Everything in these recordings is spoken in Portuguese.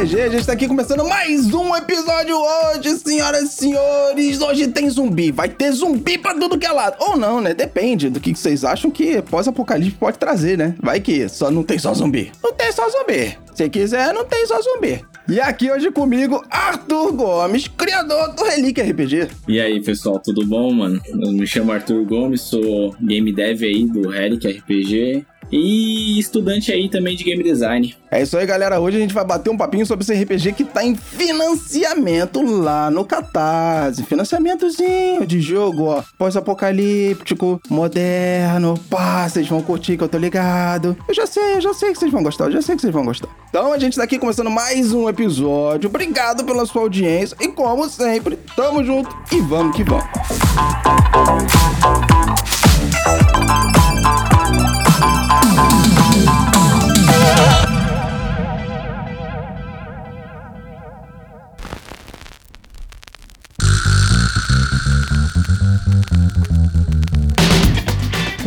RPG, a gente tá aqui começando mais um episódio hoje, senhoras e senhores. Hoje tem zumbi, vai ter zumbi pra tudo que é lado. Ou não, né? Depende do que vocês acham que pós-apocalipse pode trazer, né? Vai que só não tem só zumbi. Não tem só zumbi. Se quiser, não tem só zumbi. E aqui hoje comigo, Arthur Gomes, criador do Relíquia RPG. E aí, pessoal, tudo bom, mano? Eu me chamo Arthur Gomes, sou game dev aí do Relic RPG e estudante aí também de game design. É isso aí, galera. Hoje a gente vai bater um papinho sobre esse RPG que tá em financiamento lá no Catarse. Financiamentozinho de jogo, ó. Pós-apocalíptico, moderno. Pá, vocês vão curtir que eu tô ligado. Eu já sei, eu já sei que vocês vão gostar, eu já sei que vocês vão gostar. Então a gente tá aqui começando mais um episódio. Obrigado pela sua audiência. E como sempre, tamo junto e vamos que vamos.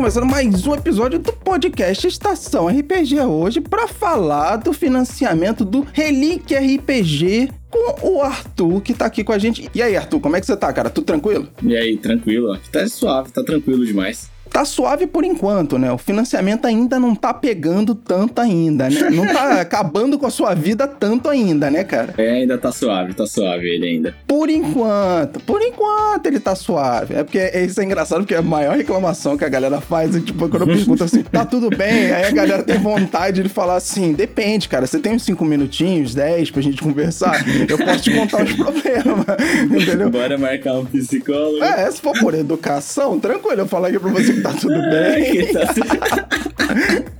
Começando mais um episódio do podcast Estação RPG hoje para falar do financiamento do Relíquia RPG com o Arthur que tá aqui com a gente. E aí, Arthur, como é que você tá, cara? Tudo tranquilo? E aí, tranquilo? Tá suave, tá tranquilo demais tá suave por enquanto, né? O financiamento ainda não tá pegando tanto ainda, né? Não tá acabando com a sua vida tanto ainda, né, cara? É, ainda tá suave, tá suave ele ainda. Por enquanto, por enquanto ele tá suave. É porque é, isso é engraçado, porque a maior reclamação que a galera faz é tipo, quando eu pergunto assim, tá tudo bem? Aí a galera tem vontade de falar assim, depende, cara, você tem uns 5 minutinhos, 10 pra gente conversar, eu posso te contar os problemas, entendeu? Bora marcar um psicólogo. É, se for por educação, tranquilo, eu falo aqui pra você tá tudo bem. Tá,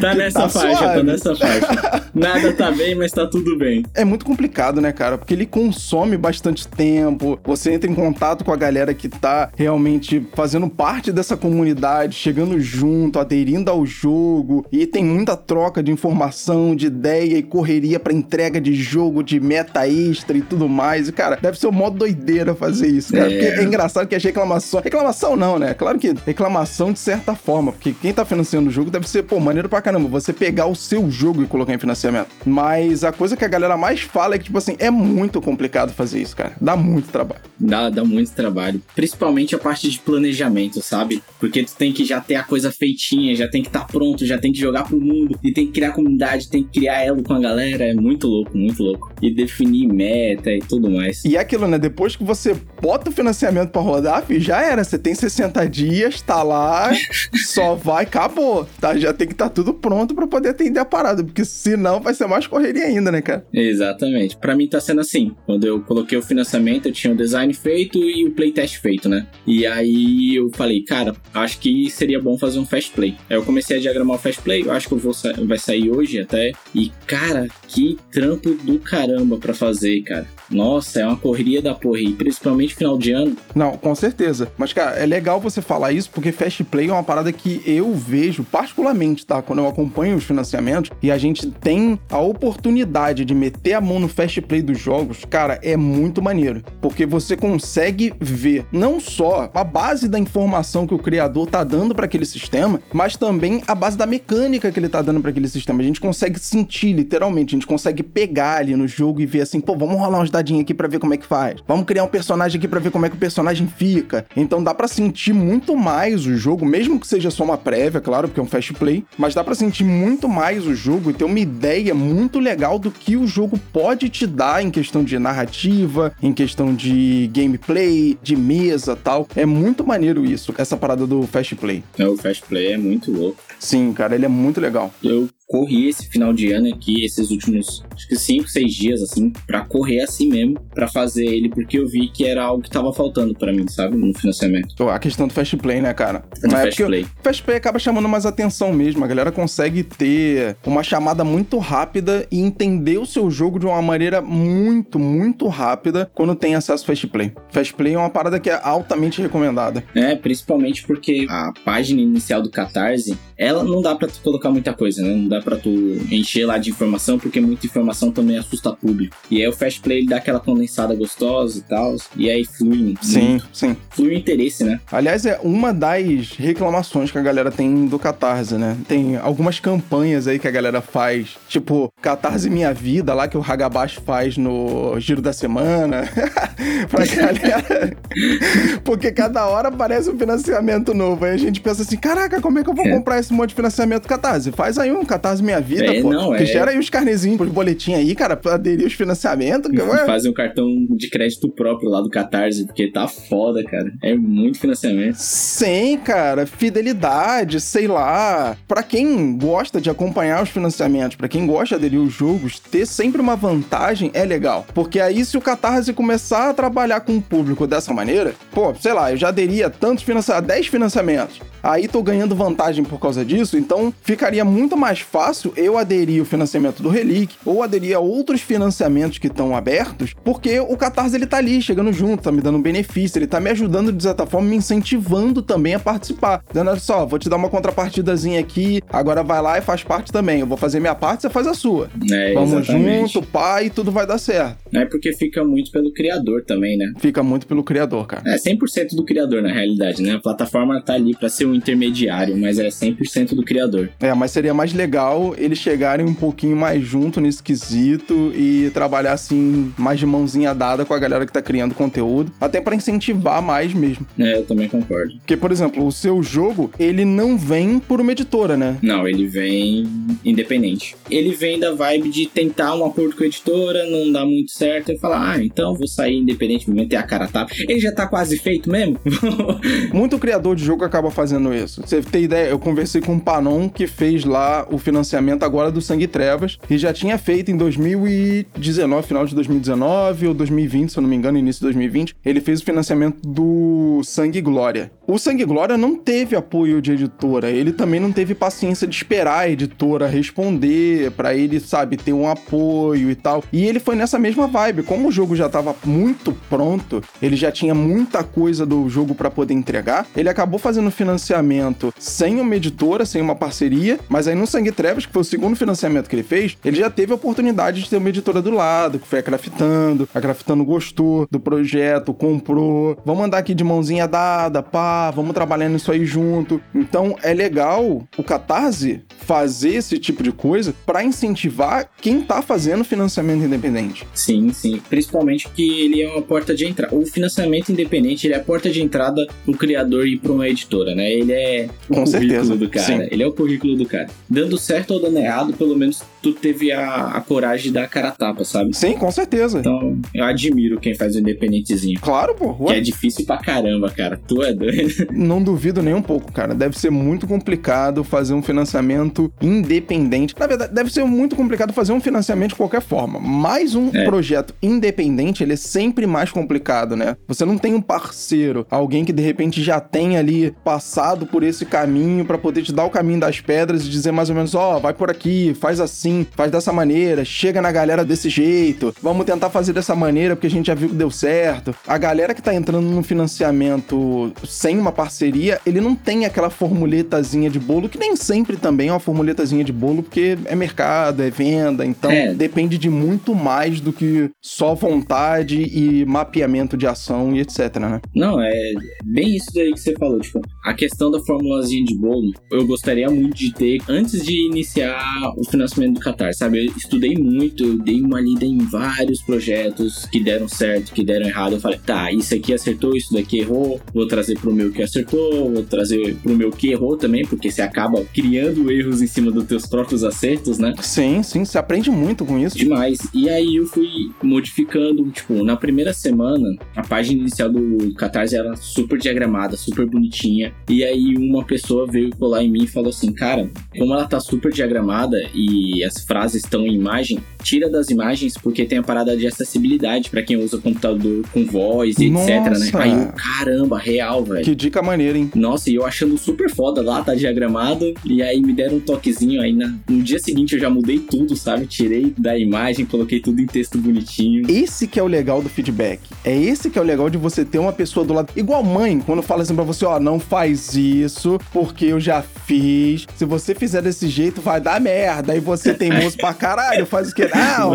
tá nessa tá faixa, tá suave. tá nessa faixa. Nada tá bem, mas tá tudo bem. É muito complicado, né, cara? Porque ele consome bastante tempo. Você entra em contato com a galera que tá realmente fazendo parte dessa comunidade, chegando junto, aderindo ao jogo. E tem muita troca de informação, de ideia e correria para entrega de jogo, de meta extra e tudo mais. E, cara, deve ser o modo doideira fazer isso, cara. É. Porque é engraçado que as reclamações. Reclamação não, né? Claro que reclamação de certa forma. Porque quem tá financiando o jogo deve ser, pô, maneiro pra caramba. Você pegar o seu jogo e colocar em financiamento. Mas a coisa que a galera mais fala é que, tipo assim, é muito complicado fazer isso, cara. Dá muito trabalho. Dá, dá muito trabalho. Principalmente a parte de planejamento, sabe? Porque tu tem que já ter a coisa feitinha, já tem que estar tá pronto, já tem que jogar pro mundo, e tem que criar comunidade, tem que criar elo com a galera. É muito louco, muito louco. E definir meta e tudo mais. E é aquilo, né? Depois que você bota o financiamento pra rodar, filho, já era. Você tem 60 dias, tá lá, só vai, acabou. Tá? Já tem que estar tá tudo pronto para poder atender a parada, porque senão vai ser mais correria ainda, né, cara? Exatamente. Para mim tá sendo assim. Quando eu coloquei o financiamento, eu tinha o design feito e o playtest feito, né? E aí eu falei, cara, acho que seria bom fazer um fast play. Aí eu comecei a diagramar o fast play, eu acho que eu vou sa vai sair hoje até. E cara, que trampo do caramba para fazer, cara. Nossa, é uma correria da porra, e principalmente final de ano. Não, com certeza. Mas, cara, é legal você falar isso porque Fast Play é uma parada que eu vejo particularmente, tá? Quando eu acompanho os financiamentos e a gente tem a oportunidade de meter a mão no Fast Play dos jogos, cara, é muito maneiro. Porque você consegue ver não só a base da informação que o criador tá dando para aquele sistema, mas também a base da mecânica que ele tá dando para aquele sistema. A gente consegue sentir, literalmente, a gente consegue pegar ali no jogo e ver assim, pô, vamos rolar uns testadinho aqui para ver como é que faz. Vamos criar um personagem aqui para ver como é que o personagem fica. Então dá para sentir muito mais o jogo, mesmo que seja só uma prévia, claro, porque é um fast play, mas dá para sentir muito mais o jogo e ter uma ideia muito legal do que o jogo pode te dar em questão de narrativa, em questão de gameplay, de mesa, tal. É muito maneiro isso, essa parada do fast play. É, o fast play é muito louco. Sim, cara, ele é muito legal. Eu corri esse final de ano aqui, esses últimos, acho que 5, 6 dias, assim, para correr assim mesmo, para fazer ele, porque eu vi que era algo que tava faltando para mim, sabe, no financiamento. A questão do Fast Play, né, cara? Do Fast Play. Fast Play acaba chamando mais atenção mesmo, a galera consegue ter uma chamada muito rápida e entender o seu jogo de uma maneira muito, muito rápida quando tem acesso ao Fast Play. Fast Play é uma parada que é altamente recomendada. É, principalmente porque a página inicial do Catarse, ela não dá para colocar muita coisa, né? Não dá para tu encher lá de informação, porque muita informação também assusta público. E aí o Fast Play ele dá aquela condensada gostosa e tal, e aí flui. Sim, muito. sim. Flui o interesse, né? Aliás, é uma das reclamações que a galera tem do Catarse, né? Tem algumas campanhas aí que a galera faz, tipo Catarse Minha Vida, lá que o Hagabashi faz no Giro da Semana, pra galera. porque cada hora aparece um financiamento novo. Aí a gente pensa assim: caraca, como é que eu vou é. comprar esse monte de financiamento Catarse? Faz aí um Catarse Minha Vida, é, pô. Não, é... gera aí os carnezinhos pros boletim aí, cara, pra aderir os financiamentos. Faz um cartão de crédito próprio lá do Catarse, porque tá foda, cara. É muito financiamento. Sim, cara. Fidelidade, sei lá. Pra quem gosta de acompanhar os financiamentos, pra quem gosta de aderir os jogos, ter sempre uma vantagem é legal. Porque aí, se o Catarse começar a trabalhar com o público dessa maneira, pô, sei lá, eu já aderia tantos financiamentos, 10 financiamentos. Aí tô ganhando vantagem por causa disso, então ficaria muito mais fácil eu aderir ao financiamento do Relic ou aderir a outros financiamentos que estão abertos, porque o Catarse ele tá ali, chegando junto, tá me dando um benefício, ele tá me ajudando de certa forma, me incentivando também a participar. Dizendo, olha só, vou te dar uma contrapartidazinha aqui, agora vai lá e faz parte também. Eu vou fazer minha parte, você faz a sua. É, Vamos exatamente. junto, pai, tudo vai dar certo. É porque fica muito pelo criador também, né? Fica muito pelo criador, cara. É 100% do criador na realidade, né? A plataforma tá ali para ser um intermediário, mas é 100% do criador. É, mas seria mais legal eles chegarem um pouquinho mais junto nesse quesito e trabalhar assim, mais de mãozinha dada com a galera que tá criando conteúdo, até para incentivar mais mesmo. É, eu também concordo. Porque, por exemplo, o seu jogo, ele não vem por uma editora, né? Não, ele vem independente. Ele vem da vibe de tentar um acordo com a editora, não dá muito certo, e falar, ah, então vou sair independente, vou meter a cara a tapa. Ele já tá quase feito mesmo? muito criador de jogo acaba fazendo isso. Você tem ideia, eu conversei com o Panon, que fez lá o financiamento agora do Sangue Trevas, e já tinha feito em 2019, final de 2019 ou 2020, se eu não me engano, início de 2020, ele fez o financiamento do Sangue Glória. O Sangue Glória não teve apoio de editora, ele também não teve paciência de esperar a editora responder para ele, sabe, ter um apoio e tal. E ele foi nessa mesma vibe, como o jogo já tava muito pronto, ele já tinha muita coisa do jogo para poder entregar, ele acabou fazendo financiamento sem uma editora, sem uma parceria, mas aí no Sangue Trevas, que foi o segundo financiamento que ele fez, ele já teve a oportunidade de ter uma editora do lado, que foi a Craftando, a Craftando gostou do projeto, comprou, vamos andar aqui de mãozinha dada, pá, vamos trabalhando isso aí junto. Então é legal o Catarse fazer esse tipo de coisa para incentivar quem tá fazendo financiamento independente. Sim, sim. Principalmente que ele é uma porta de entrada. O financiamento independente, ele é a porta de entrada pro criador e pra uma editora, né? Ele é o Com currículo certeza. do cara. Sim. Ele é o currículo do cara. Dando certo ou dando errado, pelo menos tu teve a, a coragem de dar a cara a tapa, sabe? Sim, com certeza. Então, eu admiro quem faz o independentezinho. Claro, pô. Ué. Que é difícil pra caramba, cara. Tu é doido. Não duvido nem um pouco, cara. Deve ser muito complicado fazer um financiamento independente. Na verdade, deve ser muito complicado fazer um financiamento de qualquer forma. Mas um é. projeto independente, ele é sempre mais complicado, né? Você não tem um parceiro, alguém que de repente já tem ali passado por esse caminho para poder te dar o caminho das pedras e dizer mais ou menos, ó, oh, vai por aqui, faz assim, faz dessa maneira, chega na galera desse jeito, vamos tentar fazer dessa maneira porque a gente já viu que deu certo. A galera que tá entrando no financiamento sem uma parceria, ele não tem aquela formuletazinha de bolo, que nem sempre também é uma formuletazinha de bolo, porque é mercado, é venda, então é. depende de muito mais do que só vontade e mapeamento de ação e etc, né? Não, é bem isso daí que você falou, tipo, a questão da formulazinha de bolo, eu gostaria muito de ter antes de iniciar o financiamento do Qatar, sabe? Eu estudei muito, eu dei uma lida em vários projetos que deram certo, que deram errado. Eu falei, tá, isso aqui acertou, isso daqui errou, vou trazer pro meu que acertou, vou trazer pro meu que errou também, porque você acaba criando erros em cima dos teus próprios acertos, né? Sim, sim, você aprende muito com isso. Demais. E aí eu fui modificando, tipo, na primeira semana, a página inicial do Catarse era super diagramada, super bonitinha. E aí uma pessoa veio colar em mim e falou assim, cara, como ela tá super diagramada e as frases estão em imagem, tira das imagens porque tem a parada de acessibilidade para quem usa computador com voz e Nossa. etc, né? Aí eu, caramba, real, velho. Que dica maneira, hein? Nossa, e eu achando super foda lá, tá diagramado, e aí me deram um toquezinho, aí na, no dia seguinte eu já mudei tudo, sabe? Tirei da imagem, coloquei tudo em texto bonitinho. Esse que é o legal do feedback. É esse que é o legal de você ter uma pessoa do lado. Igual mãe, quando fala assim pra você, ó, não faz isso, porque eu já fiz. Se você fizer desse jeito, vai dar merda. Aí você tem moço pra caralho, faz o que? Não,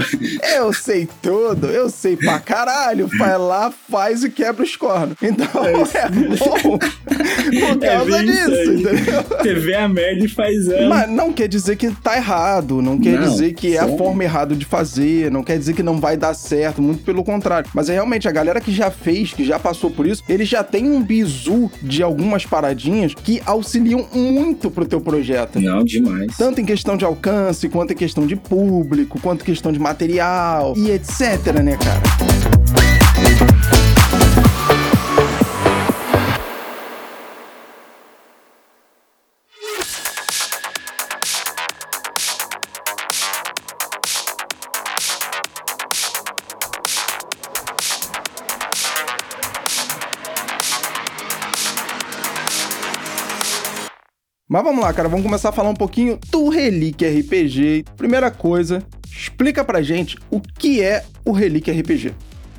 eu sei tudo, eu sei pra caralho. Vai lá, faz e quebra os cornos. Então é, é bom por é causa é disso, entendeu? TV a merda e faz ela. Mas não quer dizer que tá errado, não quer não, dizer que é a forma errada de fazer, não quer dizer que não vai dar certo, muito pelo contrário. Mas é realmente a galera que já fez, que já passou por isso, ele já tem um bizu de algumas paradinhas que auxiliam muito pro teu projeto. Não, demais. Tanto em questão de alcance, quanto em questão de público, quanto em questão de material e etc, né, cara? Mas vamos lá, cara, vamos começar a falar um pouquinho do Relic RPG. Primeira coisa, explica pra gente o que é o Relic RPG.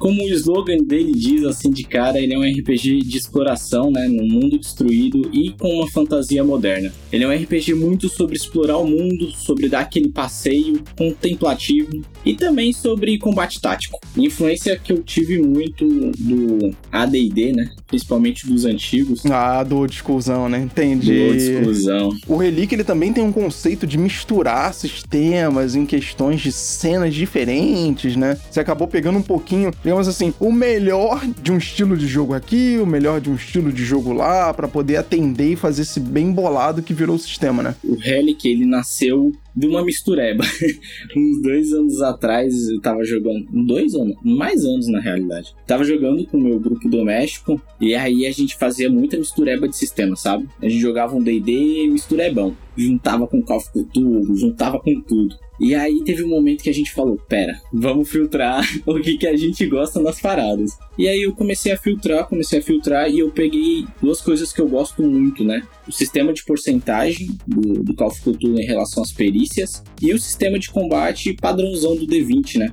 Como o slogan dele diz assim de cara, ele é um RPG de exploração, né, num mundo destruído e com uma fantasia moderna. Ele é um RPG muito sobre explorar o mundo, sobre dar aquele passeio contemplativo e também sobre combate tático. Influência que eu tive muito do AD&D, né, principalmente dos antigos. Ah, do exclusão, né? Entendi. Do exclusão. O Relic ele também tem um conceito de misturar sistemas em questões de cenas diferentes, né? Você acabou pegando um pouquinho digamos assim, o melhor de um estilo de jogo aqui, o melhor de um estilo de jogo lá, para poder atender e fazer esse bem bolado que virou o sistema, né? O Relic, ele nasceu de uma mistureba. Uns dois anos atrás eu tava jogando. Dois anos? Mais anos na realidade. Tava jogando com o meu grupo doméstico e aí a gente fazia muita mistureba de sistema, sabe? A gente jogava um DD misturebão. Juntava com Call of Cthulhu, juntava com tudo. E aí teve um momento que a gente falou: pera, vamos filtrar o que, que a gente gosta nas paradas. E aí eu comecei a filtrar, comecei a filtrar e eu peguei duas coisas que eu gosto muito, né? O sistema de porcentagem do, do Call of Cthulhu em relação às perícias e o sistema de combate padrãozão do D20, né?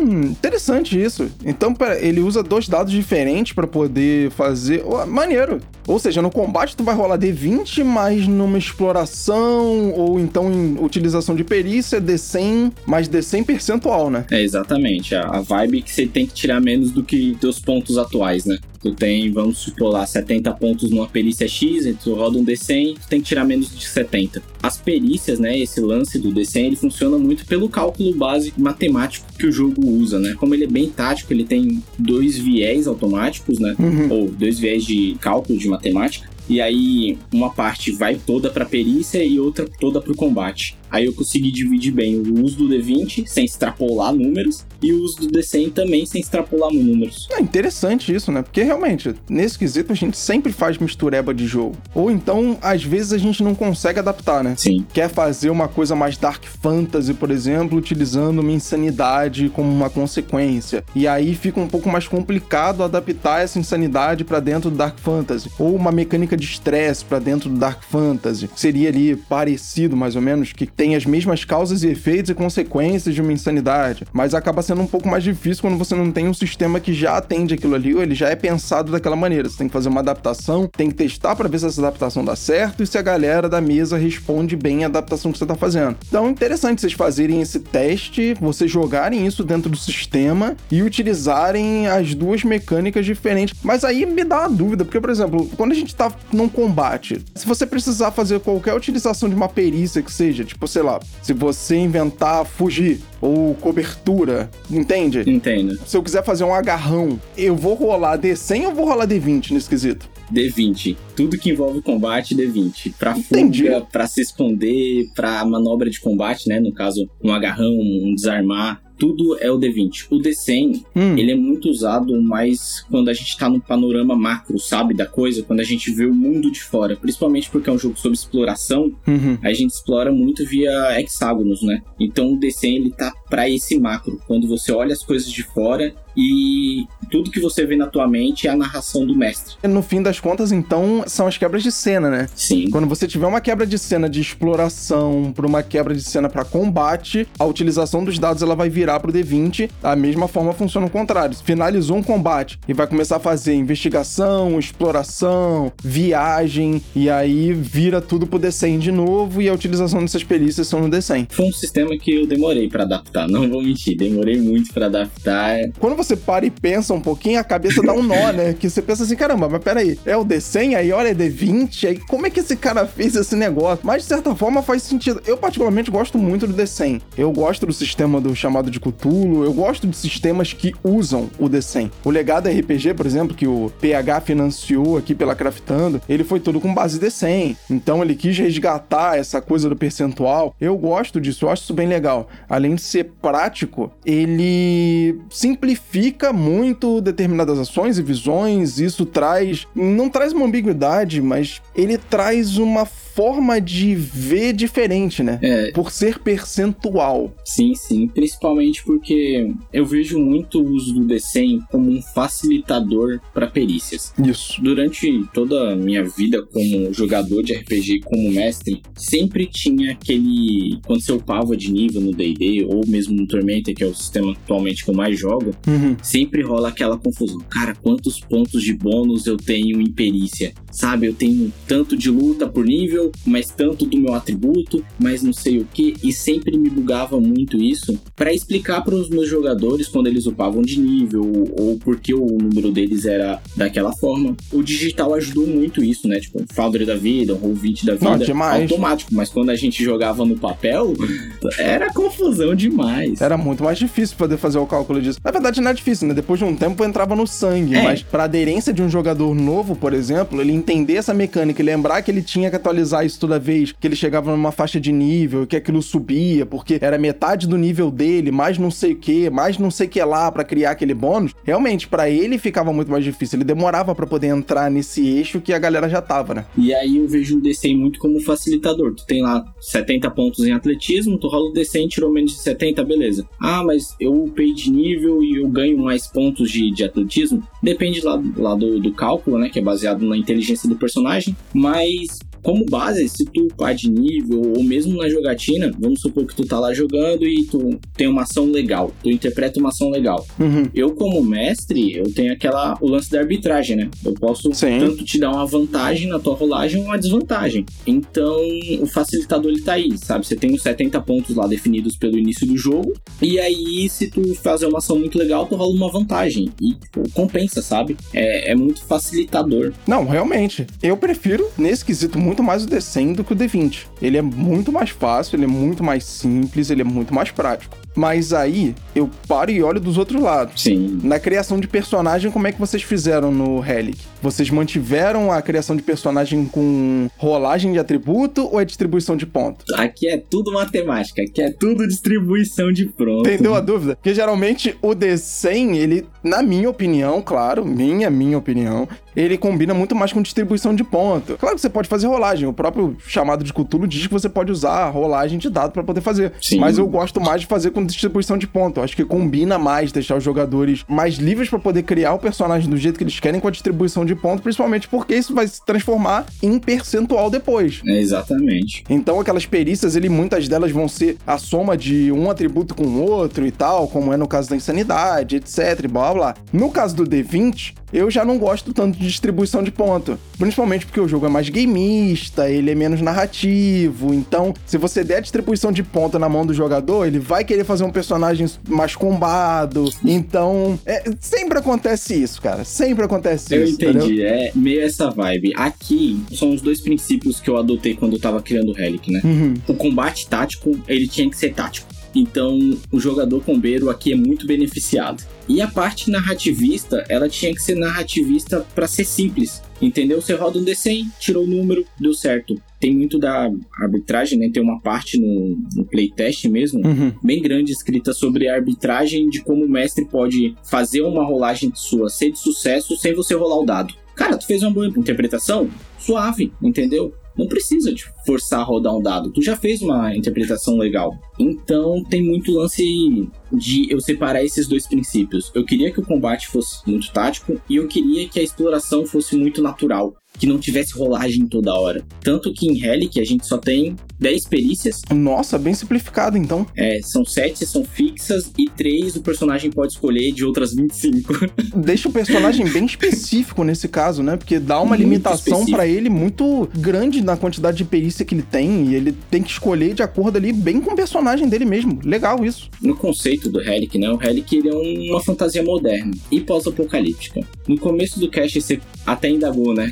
Hum, interessante isso. Então, pera, ele usa dois dados diferentes para poder fazer. Oh, maneiro. Ou seja, no combate tu vai rolar D20, mas numa exploração ou então em utilização de perícia, D100, mais D100 percentual, né? É, exatamente. A, a vibe que você tem que tirar menos do que teus pontos atuais, né? Tu tem, vamos supor lá, 70 pontos numa perícia X, e tu roda um D100, tu tem que tirar menos de 70. As perícias, né, esse lance do D100, ele funciona muito pelo cálculo básico matemático que o jogo usa, né? Como ele é bem tático, ele tem dois viés automáticos, né? Uhum. Ou dois viés de cálculo de matemática. E aí uma parte vai toda para perícia e outra toda para o combate. Aí eu consegui dividir bem o uso do D20 sem extrapolar números e o uso do D100 também sem extrapolar números. É interessante isso, né? Porque realmente, nesse quesito a gente sempre faz mistureba de jogo. Ou então, às vezes a gente não consegue adaptar, né? Sim. Quer fazer uma coisa mais dark fantasy, por exemplo, utilizando uma insanidade como uma consequência. E aí fica um pouco mais complicado adaptar essa insanidade para dentro do dark fantasy. Ou uma mecânica de estresse para dentro do dark fantasy. Seria ali parecido mais ou menos que tem tem as mesmas causas e efeitos e consequências de uma insanidade, mas acaba sendo um pouco mais difícil quando você não tem um sistema que já atende aquilo ali, ou ele já é pensado daquela maneira. Você tem que fazer uma adaptação, tem que testar para ver se essa adaptação dá certo e se a galera da mesa responde bem a adaptação que você está fazendo. Então, interessante vocês fazerem esse teste, vocês jogarem isso dentro do sistema e utilizarem as duas mecânicas diferentes. Mas aí me dá uma dúvida, porque, por exemplo, quando a gente tá num combate, se você precisar fazer qualquer utilização de uma perícia que seja, tipo, sei lá, se você inventar fugir ou cobertura, entende? Entendo. Se eu quiser fazer um agarrão, eu vou rolar D100 ou vou rolar D20 nesse quesito? D20. Tudo que envolve combate, D20. Pra Entendi. fuga, pra se esconder, pra manobra de combate, né? No caso, um agarrão, um desarmar, tudo é o D20. O D100, Hum. ele é muito usado mais quando a gente tá no panorama macro, sabe, da coisa, quando a gente vê o mundo de fora, principalmente porque é um jogo sobre exploração, Uhum. a gente explora muito via hexágonos, né? Então o D100 ele tá para esse macro, quando você olha as coisas de fora e tudo que você vê na tua mente é a narração do mestre. No fim das contas, então, são as quebras de cena, né? Sim. Quando você tiver uma quebra de cena de exploração para uma quebra de cena para combate, a utilização dos dados ela vai virar pro D20. Da mesma forma funciona o contrário. Finalizou um combate e vai começar a fazer investigação, exploração, viagem e aí vira tudo pro D100 de novo e a utilização dessas perícias são no D100. Foi um sistema que eu demorei para adaptar, não vou mentir, demorei muito para adaptar. Quando você para e pensa um pouquinho, a cabeça dá um nó, né? Que você pensa assim, caramba, mas peraí, é o D100, aí olha, é D20, aí como é que esse cara fez esse negócio? Mas de certa forma faz sentido. Eu particularmente gosto muito do D100. Eu gosto do sistema do chamado de Cthulhu, eu gosto de sistemas que usam o D100. O legado RPG, por exemplo, que o PH financiou aqui pela Craftando, ele foi todo com base D100. Então ele quis resgatar essa coisa do percentual. Eu gosto disso, eu acho isso bem legal. Além de ser prático, ele simplifica muito determinadas ações e visões. Isso traz. Não traz uma ambiguidade, mas ele traz uma forma de ver diferente, né? É, Por ser percentual. sim, sim, principalmente porque eu vejo muito o uso do D100 como um facilitador para perícias. Isso. Durante toda a minha vida como jogador de RPG, como mestre, sempre tinha aquele. Quando você upava de nível no DD, ou mesmo no Tormenta, que é o sistema atualmente que eu mais jogo, Uhum. sempre rola aquela confusão. Cara, quantos pontos de bônus eu tenho em perícia? Sabe, eu tenho tanto de luta por nível, mas tanto do meu atributo, mas não sei o que, e sempre me bugava muito isso para explicar para os meus jogadores quando eles upavam de nível ou porque o número deles era daquela forma. O digital ajudou muito isso, né? Tipo, Foundry da vida, um Roll20 da vida, Não, automático, mas quando a gente jogava no papel, era confusão demais. Era muito mais difícil poder fazer o cálculo disso. Na verdade, não é difícil, né? Depois de um tempo entrava no sangue. É. Mas pra aderência de um jogador novo, por exemplo, ele entender essa mecânica e lembrar que ele tinha que atualizar isso toda vez que ele chegava numa faixa de nível, que aquilo subia, porque era metade do nível dele, mais não sei o que, mais não sei o que lá pra criar aquele bônus. Realmente, pra ele ficava muito mais difícil. Ele demorava pra poder entrar nesse eixo que a galera já tava, né? E aí eu vejo o D100 muito como facilitador. Tu tem lá 70 pontos em atletismo, tu rola o D100, tirou menos de 70, beleza. Ah, mas eu upei de nível e eu ganho mais pontos de, de atletismo. Depende lá, lá do, do cálculo, né? Que é baseado na inteligência do personagem. Mas como base, se tu upar de nível, ou mesmo na jogatina, vamos supor que tu tá lá jogando e tu tem uma ação legal, tu interpreta uma ação legal. Uhum. Eu, como mestre, eu tenho aquela o lance da arbitragem, né? Eu posso Sim. tanto te dar uma vantagem na tua rolagem ou uma desvantagem. Então, o facilitador ele tá aí, sabe? Você tem os 70 pontos lá definidos pelo início do jogo, e aí, se tu fazer uma ação muito legal, tu rola uma vantagem. E tipo, compensa, sabe? É, é muito facilitador. Não, realmente. Eu prefiro, nesse quesito, muito mais o D100 do que o D20. Ele é muito mais fácil, ele é muito mais simples, ele é muito mais prático. Mas aí, eu paro e olho dos outros lados. Sim. Na criação de personagem, como é que vocês fizeram no Relic? Vocês mantiveram a criação de personagem com rolagem de atributo ou é distribuição de ponto? Aqui é tudo matemática, aqui é tudo distribuição de pronto. Entendeu a dúvida? Porque geralmente o D100, ele, na minha opinião, claro, minha, minha opinião, ele combina muito mais com distribuição de ponto. Claro que você pode fazer rolagem, o próprio chamado de Cthulhu diz que você pode usar a rolagem de dado para poder fazer. Sim. Mas eu gosto mais de fazer com distribuição de ponto. Eu acho que combina mais deixar os jogadores mais livres para poder criar o personagem do jeito que eles querem com a distribuição de ponto, principalmente porque isso vai se transformar em percentual depois. É, exatamente. Então aquelas perícias, ele, muitas delas vão ser a soma de um atributo com o outro e tal, como é no caso da insanidade, etc, e blá blá. No caso do D20, eu já não gosto tanto de distribuição de ponto. Principalmente porque o jogo é mais gameista, ele é menos narrativo. Então, se você der a distribuição de ponto na mão do jogador, ele vai querer fazer um personagem mais combado. Então, é, sempre acontece isso, cara. Sempre acontece Eu isso. entendeu? entendi, é meio essa vibe. Aqui são os dois princípios que eu adotei quando eu tava criando o Relic, né? Uhum. O combate tático, ele tinha que ser tático. Então, o jogador combeiro aqui é muito beneficiado. E a parte narrativista, ela tinha que ser narrativista para ser simples. Entendeu? Você roda um D100, tirou o número, deu certo. Tem muito da arbitragem, né? Tem uma parte no, no playtest mesmo, Uhum. bem grande, escrita sobre a arbitragem de como o mestre pode fazer uma rolagem sua ser de sucesso sem você rolar o dado. Cara, tu fez uma boa interpretação? Suave, entendeu? Não precisa te forçar a rodar um dado. Tu já fez uma interpretação legal. Então tem muito lance de eu separar esses dois princípios. Eu queria que o combate fosse muito tático e eu queria que a exploração fosse muito natural. Que não tivesse rolagem toda hora. Tanto que em Relic a gente só tem 10 perícias Nossa, bem simplificado então. é, são sete são fixas e três o personagem pode escolher de outras 25. Deixa o personagem bem específico nesse caso, né? Porque dá uma Muito limitação pra ele muito grande na quantidade de perícia que ele tem e ele tem que escolher de acordo ali bem com o personagem dele mesmo. Legal isso. no conceito do Relic, né? O Relic ele é uma fantasia moderna e pós-apocalíptica. No começo do cast você até indagou, né?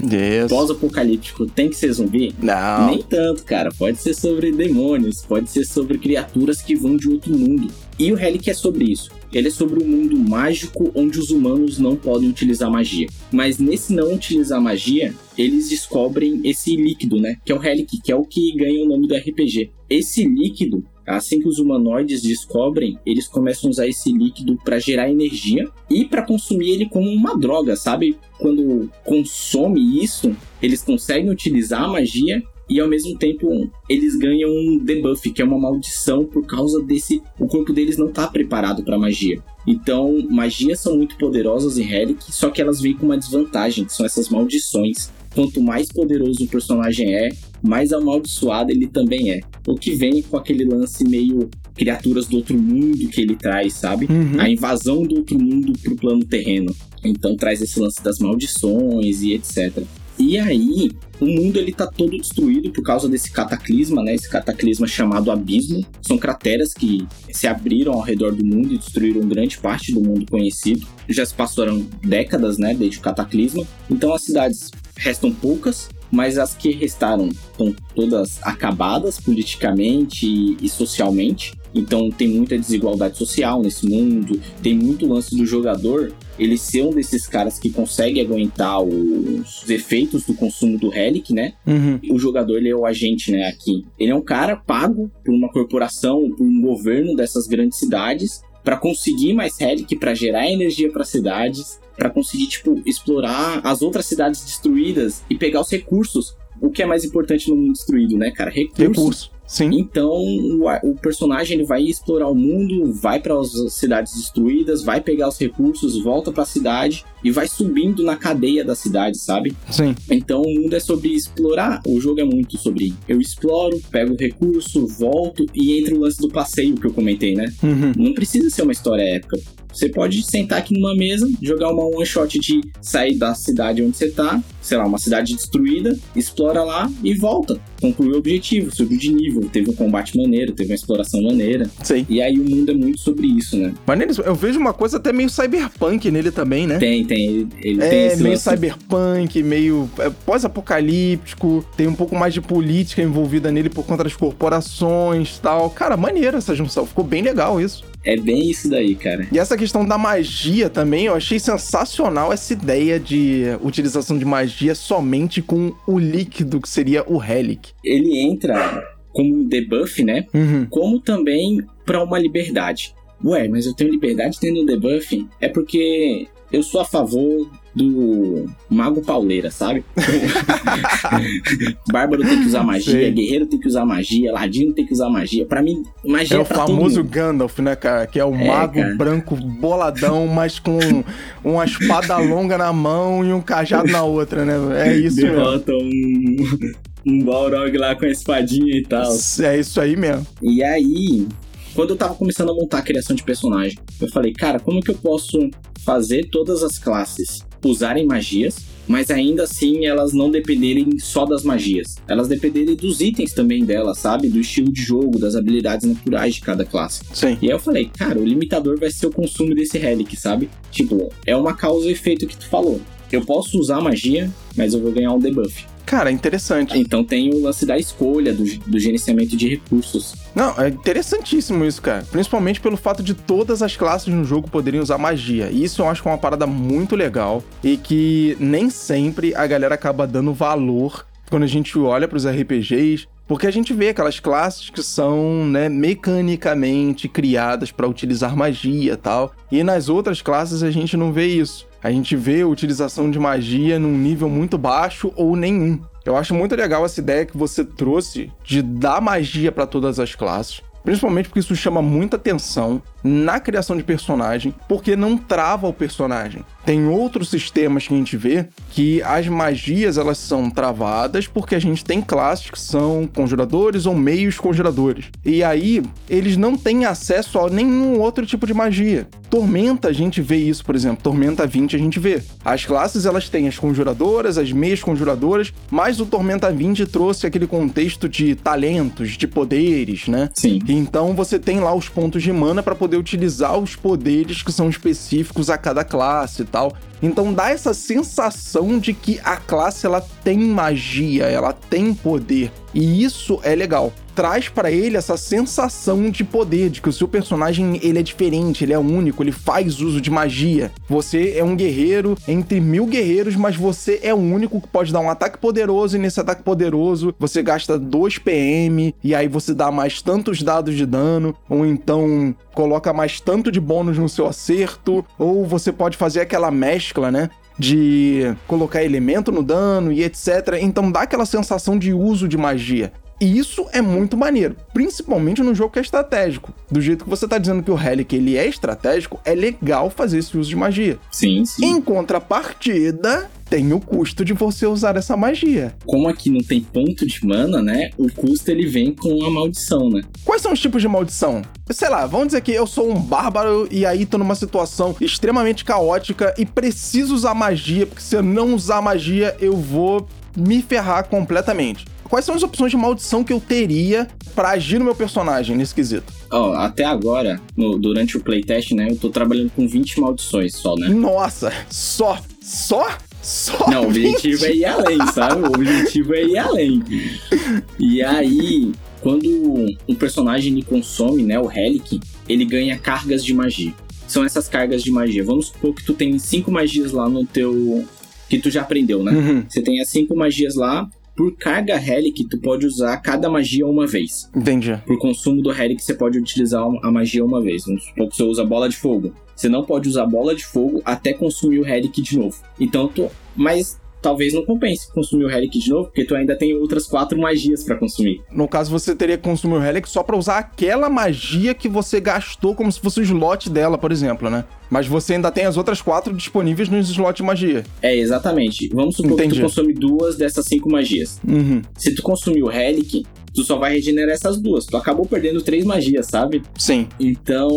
Pós-apocalíptico tem que ser zumbi? Não. Nem tanto, cara. Pode ser sobre demônios, pode ser sobre criaturas que vão de outro mundo. E o Relic é sobre isso. Ele é sobre um mundo mágico onde os humanos não podem utilizar magia. Mas nesse não utilizar magia, eles descobrem esse líquido, né? Que é o Relic, que é o que ganha o nome do RPG. Esse líquido, assim que os humanoides descobrem, eles começam a usar esse líquido para gerar energia e para consumir ele como uma droga, sabe? Quando consome isso, eles conseguem utilizar a magia e ao mesmo tempo eles ganham um debuff, que é uma maldição por causa desse. O corpo deles não tá preparado para magia. Então, magias são muito poderosas em Relic, só que elas vêm com uma desvantagem, que são essas maldições. Quanto mais poderoso o personagem é, mais amaldiçoado ele também é. O que vem com aquele lance meio criaturas do outro mundo que ele traz, sabe? Uhum. A invasão do outro mundo pro plano terreno. Então traz esse lance das maldições e etc. E aí, o mundo ele tá todo destruído por causa desse cataclisma, né? Esse cataclisma chamado abismo. São crateras que se abriram ao redor do mundo e destruíram grande parte do mundo conhecido. Já se passaram décadas, né, desde o cataclisma. Então as cidades restam poucas, mas as que restaram estão todas acabadas politicamente e, e socialmente. Então tem muita desigualdade social nesse mundo, tem muito lance do jogador ele ser um desses caras que consegue aguentar os efeitos do consumo do Relic, né? Uhum. O jogador ele é o agente, né, aqui. Ele é um cara pago por uma corporação, por um governo dessas grandes cidades para conseguir mais Relic, para gerar energia para cidades, para conseguir tipo explorar as outras cidades destruídas e pegar os recursos. O que é mais importante no mundo destruído, né, cara? Recursos. Recurso. Sim. Então, o, personagem ele vai explorar o mundo, vai para as cidades destruídas, vai pegar os recursos, volta para a cidade e vai subindo na cadeia da cidade, sabe? Sim. Então, o mundo é sobre explorar. O jogo é muito sobre eu exploro, pego o recurso, volto e entra o lance do passeio que eu comentei, né? Uhum. Não precisa ser uma história épica. Você pode sentar aqui numa mesa, jogar uma one shot de sair da cidade onde você tá, sei lá, uma cidade destruída, explora lá e volta. Conclui o objetivo, subiu de nível, teve um combate maneiro, teve uma exploração maneira. Sei. E aí o mundo é muito sobre isso, né? Maneiro, eu vejo uma coisa até meio cyberpunk nele também, né? Tem, tem, ele, ele tem É, esse meio lance. cyberpunk, meio é, pós-apocalíptico, tem um pouco mais de política envolvida nele por conta das corporações e tal. Cara, maneiro essa junção, ficou bem legal isso. É bem isso daí, cara. E essa questão da magia também, eu achei sensacional essa ideia de utilização de magia somente com o líquido que seria o Relic. Ele entra como um debuff, né? Uhum. como também para uma liberdade. Ué, mas eu tenho liberdade tendo um debuff? É porque eu sou a favor do mago pauleira, sabe? Bárbaro tem que usar magia, Sei. guerreiro tem que usar magia, ladino tem que usar magia. Pra mim, magia É é, o famoso. Gandalf, né, cara? Que é o É, mago cara. branco boladão, mas com uma espada longa na mão e um cajado na outra, né? É isso. Derrota um, um Balrog lá com a espadinha e tal. É isso aí mesmo. E aí, quando eu tava começando a montar a criação de personagem, eu falei, cara, como que eu posso fazer todas as classes usarem magias, mas ainda assim elas não dependerem só das magias. Elas dependerem dos itens também delas, sabe? Do estilo de jogo, das habilidades naturais de cada classe. Sim. E aí eu falei, cara, o limitador vai ser o consumo desse relic, sabe? Tipo, é uma causa e efeito que tu falou. eu posso usar magia, mas eu vou ganhar um debuff. Cara, interessante. Então tem o lance da escolha, do, do gerenciamento de recursos. Não, é interessantíssimo isso, cara. Principalmente pelo fato de todas as classes no jogo poderem usar magia. Isso eu acho que é uma parada muito legal e que nem sempre a galera acaba dando valor quando a gente olha para os RPGs, porque a gente vê aquelas classes que são, né, mecanicamente criadas para utilizar magia, tal. E nas outras classes a gente não vê isso. A gente vê a utilização de magia num nível muito baixo ou nenhum. Eu acho muito legal essa ideia que você trouxe de dar magia para todas as classes. Principalmente porque isso chama muita atenção na criação de personagem, porque não trava o personagem. Tem outros sistemas que a gente vê que as magias elas são travadas porque a gente tem classes que são conjuradores ou meios conjuradores. E aí eles não têm acesso a nenhum outro tipo de magia. Tormenta a gente vê isso, por exemplo, Tormenta 20 a gente vê. As classes elas têm as conjuradoras, as meias conjuradoras, mas o Tormenta 20 trouxe aquele contexto de talentos, de poderes, né? Sim. Então você tem lá os pontos de mana para poder utilizar os poderes que são específicos a cada classe tal. Então dá essa sensação de que a classe ela tem magia, ela tem poder. E isso é legal. Traz para ele essa sensação de poder, de que o seu personagem ele é diferente, ele é único, ele faz uso de magia. Você é um guerreiro entre mil guerreiros, mas você é o único que pode dar um ataque poderoso, e nesse ataque poderoso você gasta 2 PM, e aí você dá mais tantos dados de dano, ou então coloca mais tanto de bônus no seu acerto, ou você pode fazer aquela mescla, né? De colocar elemento no dano e etc. Então dá aquela sensação de uso de magia. E isso é muito maneiro, principalmente no jogo que é estratégico. Do jeito que você tá dizendo que o Relic ele é estratégico, é legal fazer esse uso de magia. Sim, sim. Em contrapartida, tem o custo de você usar essa magia. Como aqui não tem ponto de mana, né? O custo ele vem com a maldição, né? Quais são os tipos de maldição? Sei lá, vamos dizer que eu sou um bárbaro e aí tô numa situação extremamente caótica e preciso usar magia, porque se eu não usar magia, eu vou me ferrar completamente quais são as opções de maldição que eu teria para agir no meu personagem nesse quesito? Ó, até agora, no, durante o playtest, né, eu tô trabalhando com 20 maldições só, né? Nossa, só, só? Só Não, o objetivo 20? é ir além, sabe? O objetivo é ir além. E aí, quando um personagem consome, né, o Relic, ele ganha cargas de magia. São essas cargas de magia. Vamos supor que tu tem cinco magias lá no teu. que tu já aprendeu, né? Uhum. Você tem as cinco magias lá, por carga Relic, tu pode usar cada magia uma vez. Entendi. Por consumo do Relic, você pode utilizar a magia uma vez. Vamos supor que você usa bola de fogo. Você não pode usar bola de fogo até consumir o Relic de novo. Então, tu... mas talvez não compense consumir o Relic de novo, porque tu ainda tem outras quatro magias para consumir. No caso, você teria que consumir o Relic só para usar aquela magia que você gastou como se fosse o slot dela, por exemplo, né? Mas você ainda tem as outras quatro disponíveis nos slots de magia. É, exatamente. Vamos supor Entendi. que tu consome duas dessas cinco magias. Uhum. Se tu consumir o Relic, tu só vai regenerar essas duas. Tu acabou perdendo três magias, sabe? Sim. Então,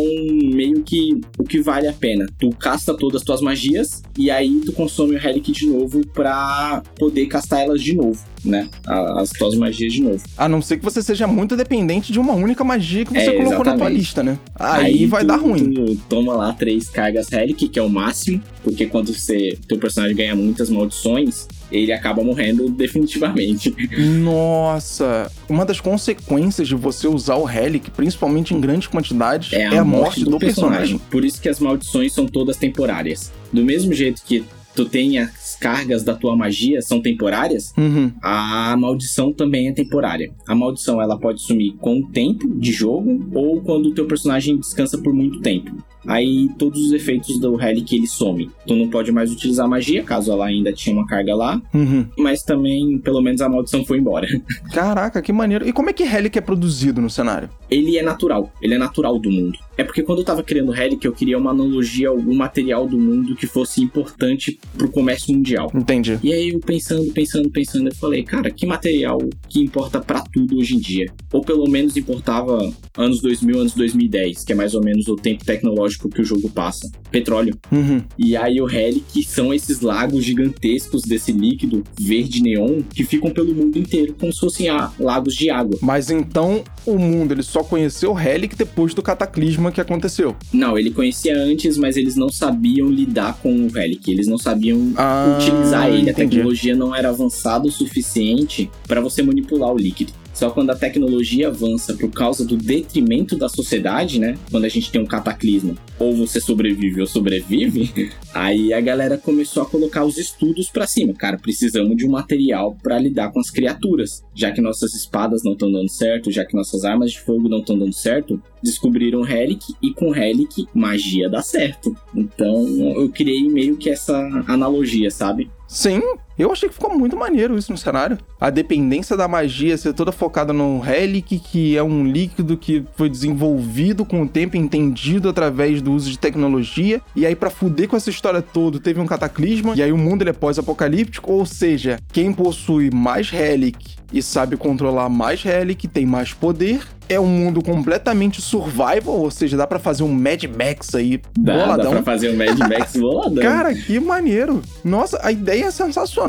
meio que o que vale a pena? Tu casta todas as tuas magias e aí tu consome o Relic de novo pra poder castar elas de novo, né? As tuas magias de novo. A não ser que você seja muito dependente de uma única magia que você é, colocou exatamente. na tua lista, né? Aí, aí vai tu, dar ruim. Tu toma lá três cargas Relic, que é o máximo, porque quando você teu personagem ganha muitas maldições, ele acaba morrendo definitivamente. Nossa! Uma das consequências de você usar o Relic, principalmente em grandes quantidades, é a, é a morte, morte, do, do personagem. personagem. Por isso que as maldições são todas temporárias. Do mesmo jeito que tu tem as cargas da tua magia são temporárias, uhum. a maldição também é temporária. A maldição ela pode sumir com o tempo de jogo ou quando o teu personagem descansa por muito tempo aí todos os efeitos do Relic ele some. Tu não pode mais utilizar magia, caso ela ainda tinha uma carga lá, uhum. mas também, pelo menos, a maldição foi embora. Caraca, que maneiro. E como é que Relic é produzido no cenário? Ele é natural, ele é natural do mundo. É porque quando eu tava criando Relic, eu queria uma analogia a algum material do mundo que fosse importante pro comércio mundial. Entendi. E aí eu pensando, pensando, pensando, eu falei, cara, que material que importa para tudo hoje em dia? Ou pelo menos importava anos 2000, anos 2010, que é mais ou menos o tempo tecnológico que o jogo passa. Petróleo. Uhum. E aí o Relic são esses lagos gigantescos desse líquido verde neon que ficam pelo mundo inteiro, como se fossem ah, lagos de água. Mas então o mundo ele só conheceu o Relic depois do cataclisma cataclisma que aconteceu. Não, ele conhecia antes, mas eles não sabiam lidar com o Relic. Eles não sabiam Ah, utilizar ele. A entendi. tecnologia não era avançada o suficiente para você manipular o líquido. Só quando a tecnologia avança por causa do detrimento da sociedade, né? Quando a gente tem um cataclisma, ou você sobrevive ou sobrevive, aí a galera começou a colocar os estudos pra cima. Cara, precisamos de um material pra lidar com as criaturas. Já que nossas espadas não estão dando certo, já que nossas armas de fogo não estão dando certo, descobriram Relic e com Relic magia dá certo. Então eu criei meio que essa analogia, sabe? Sim, eu achei que ficou muito maneiro isso no cenário. A dependência da magia ser toda focada no Relic, que é um líquido que foi desenvolvido com o tempo, entendido através do uso de tecnologia. E aí, pra fuder com essa história toda, teve um cataclisma. E aí, o mundo ele é pós-apocalíptico. Ou seja, quem possui mais Relic e sabe controlar mais Relic tem mais poder. É um mundo completamente survival, ou seja, dá pra fazer um Mad Max aí Dá, dá boladão. pra fazer um Mad Max boladão. Cara, que maneiro. Nossa, a ideia é sensacional.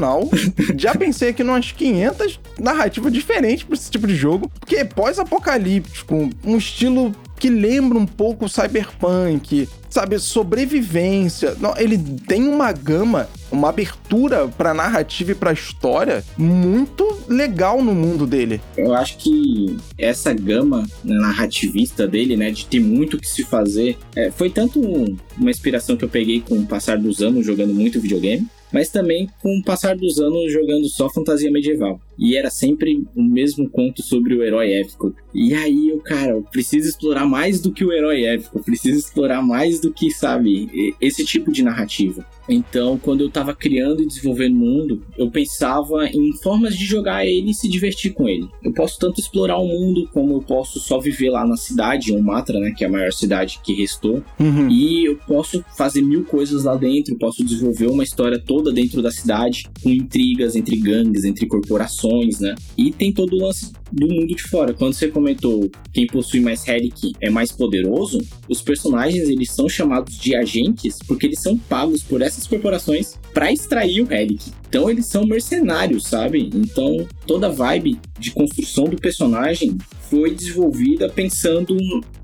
Já pensei aqui numas 500 narrativas diferentes pra esse tipo de jogo. Porque é pós-apocalíptico, um estilo que lembra um pouco o cyberpunk, sabe, sobrevivência. Não, ele tem uma gama, uma abertura pra narrativa e pra história muito legal no mundo dele. Eu acho que essa gama narrativista dele, né, de ter muito o que se fazer, é, foi tanto um- uma inspiração que eu peguei com o passar dos anos jogando muito videogame, mas também com o passar dos anos jogando só fantasia medieval. E era sempre o mesmo conto sobre o herói épico. E aí eu, cara, eu preciso explorar mais do que o herói épico, eu preciso explorar mais do que, sabe, esse tipo de narrativa. Então, quando eu tava criando e desenvolvendo o mundo, eu pensava em formas de jogar ele e se divertir com ele. Eu posso tanto explorar o mundo, como eu posso só viver lá na cidade, em Umatra, né, que é a maior cidade que restou, Uhum. e eu posso fazer mil coisas lá dentro, posso desenvolver uma história toda dentro da cidade, com intrigas entre gangues, entre corporações, né? E tem todo o lance do mundo de fora. Quando você comentou quem possui mais Relic é mais poderoso, os personagens eles são chamados de agentes porque eles são pagos por essas corporações para extrair o Relic. Então eles são mercenários, sabe? Então toda a vibe de construção do personagem foi desenvolvida pensando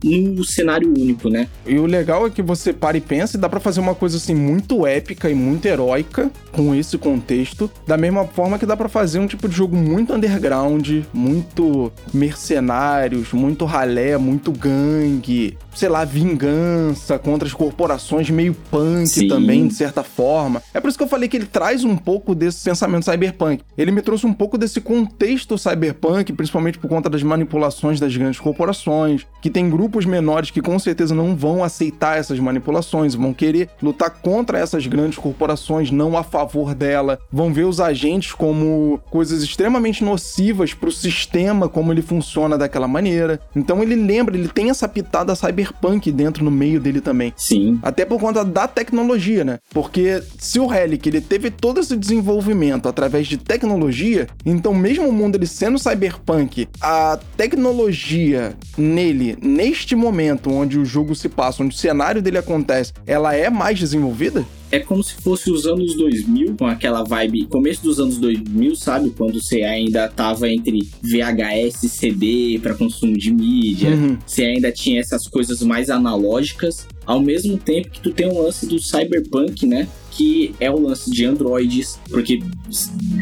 no cenário único, né? E o legal é que você para e pensa e dá pra fazer uma coisa assim muito épica e muito heróica com esse contexto, da mesma forma que dá pra fazer um tipo de jogo muito underground, muito mercenários, muito ralé, muito gangue, sei lá, vingança contra as corporações, meio punk Sim. também, de certa forma. É por isso que eu falei que ele traz um pouco desse pensamento cyberpunk. Ele me trouxe um pouco desse contexto cyberpunk, principalmente por conta das manipulações das grandes corporações, que tem grupos menores que com certeza não vão aceitar essas manipulações, vão querer lutar contra essas grandes corporações, não a favor dela, vão ver os agentes como coisas extremamente nocivas pro sistema, como ele funciona daquela maneira. Então ele lembra, ele tem essa pitada cyberpunk dentro no meio dele também. Sim. Até por conta da tecnologia, né? Porque se o Relic ele teve todo esse desenvolvimento através de tecnologia, então mesmo o mundo ele sendo cyberpunk, a tecnologia nele, neste momento onde o jogo se passa, onde o cenário dele acontece, ela é mais desenvolvida? É como se fosse os anos 2000, com aquela vibe, começo dos anos 2000, sabe? Quando você ainda tava entre VHS e CD para consumo de mídia. Uhum. Você ainda tinha essas coisas mais analógicas, ao mesmo tempo que tu tem um lance do cyberpunk, né? Que é o lance de androides, porque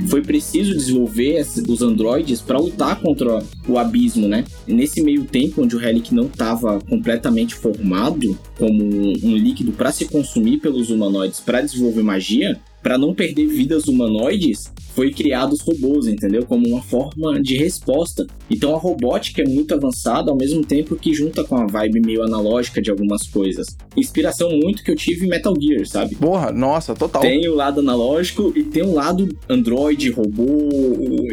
foi preciso desenvolver os androides para lutar contra o abismo, né? Nesse meio tempo, onde o Relic não estava completamente formado como um líquido para se consumir pelos humanoides para desenvolver magia, para não perder vidas humanoides, foi criado os robôs, entendeu? Como uma forma de resposta. Então a robótica é muito avançada ao mesmo tempo que junta com a vibe meio analógica de algumas coisas. Inspiração muito que eu tive em Metal Gear, sabe? Porra, nossa, total. Tem o lado analógico e tem o lado android, robô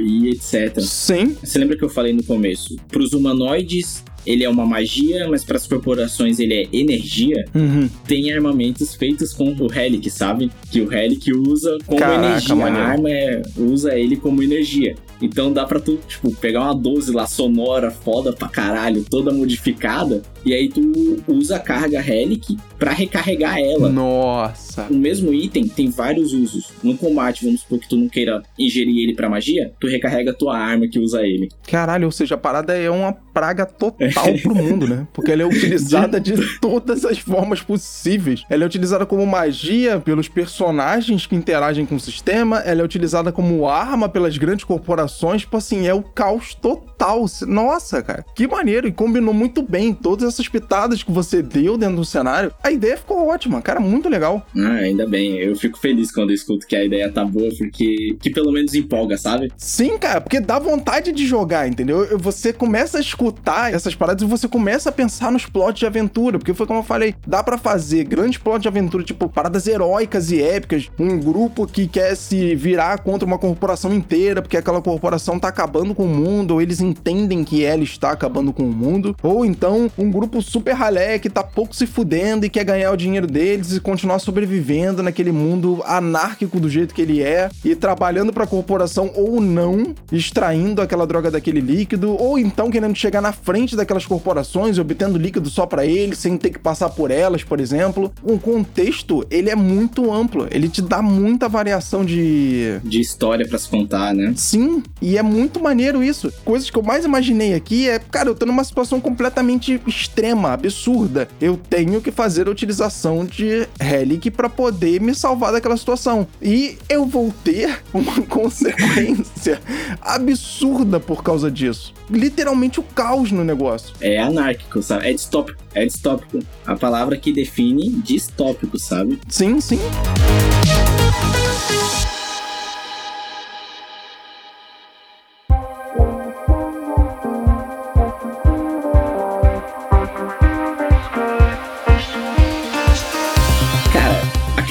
e etc. Sim, Você lembra que eu falei no começo? Para os humanoides, ele é uma magia, mas para as corporações ele é energia. Uhum. Tem armamentos feitos com o Relic, sabe? Que o Relic usa como Caraca, energia. maneiro. A arma é- usa ele como energia. Então dá pra tu, tipo, pegar uma 12 lá sonora, foda pra caralho, toda modificada, e aí tu usa a carga Relic para recarregar ela. Nossa. O mesmo item tem vários usos. No combate, vamos supor que tu não queira ingerir ele para magia, tu recarrega a tua arma que usa ele. Caralho, ou seja, a parada é uma praga total pro mundo, né? Porque ela é utilizada de todas as formas possíveis. Ela é utilizada como magia pelos personagens que interagem com o sistema, ela é utilizada como arma pelas grandes corporações, tipo assim, é o caos total. Nossa, cara, que maneiro e combinou muito bem todas essas pitadas que você deu dentro do cenário. A ideia ficou ótima, cara, muito legal. Ah, ainda bem. Eu fico feliz quando eu escuto que a ideia tá boa, porque que pelo menos empolga, sabe? Sim, cara, porque dá vontade de jogar, entendeu? Você começa a escutar essas paradas e você começa a pensar nos plots de aventura, porque foi como eu falei, dá para fazer grandes plots de aventura, tipo paradas heróicas e épicas, um grupo que quer se virar contra uma corporação inteira, porque aquela corporação tá acabando com o mundo, ou eles entendem que ela está acabando com o mundo, ou então um grupo super ralé que tá pouco se fudendo e quer ganhar o dinheiro deles e continuar sobrevivendo naquele mundo anárquico do jeito que ele é e trabalhando para a corporação ou não, extraindo aquela droga daquele líquido, ou então querendo chegar na frente daquelas corporações e obtendo líquido só para eles, sem ter que passar por elas, por exemplo. O contexto, ele é muito amplo, ele te dá muita variação de de história para se contar, né? Sim, e é muito maneiro isso. Coisas que eu mais imaginei aqui é, cara, eu tô numa situação completamente extrema, absurda. Eu tenho que fazer a utilização de Relic para poder me salvar daquela situação. E eu vou ter uma consequência absurda por causa disso. Literalmente o caos no negócio. É anárquico, sabe? É distópico. É distópico. A palavra que define distópico, sabe? Sim, sim.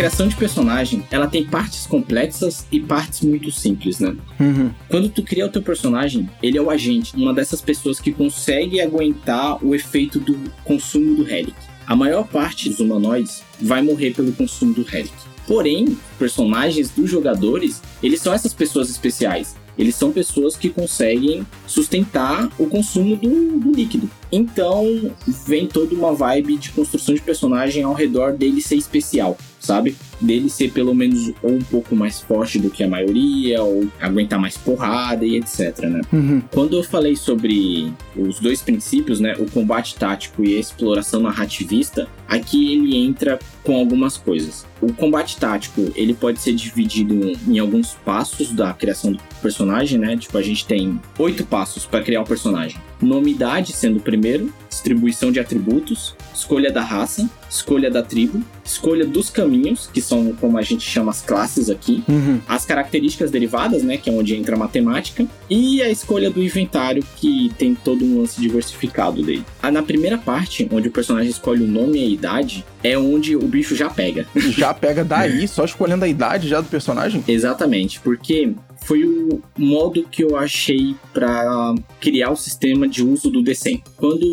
Criação de personagem, ela tem partes complexas e partes muito simples, né? Uhum. Quando tu cria o teu personagem, ele é o agente, uma dessas pessoas que consegue aguentar o efeito do consumo do Relic. A maior parte dos humanoides vai morrer pelo consumo do Relic. Porém, personagens dos jogadores, eles são essas pessoas especiais. Eles são pessoas que conseguem sustentar o consumo do, do líquido. Então, vem toda uma vibe de construção de personagem ao redor dele ser especial, sabe? Dele ser pelo menos ou um pouco mais forte do que a maioria, ou aguentar mais porrada e etc, né? Uhum. Quando eu falei sobre os dois princípios, né? O combate tático e a exploração narrativista, aqui ele entra com algumas coisas. O combate tático, ele pode ser dividido em alguns passos da criação do personagem, né? Tipo, a gente tem oito passos para criar um personagem. Nomidade sendo o primeiro, distribuição de atributos, escolha da raça, escolha da tribo, escolha dos caminhos, que são como a gente chama as classes aqui, Uhum. as características derivadas, né, que é onde entra a matemática, e a escolha do inventário, que tem todo um lance diversificado dele. Ah, na primeira parte, onde o personagem escolhe o nome e a idade, é onde o bicho já pega. Já pega daí, só escolhendo a idade já do personagem? Exatamente, porque foi o modo que eu achei para criar o sistema de uso do D100. Quando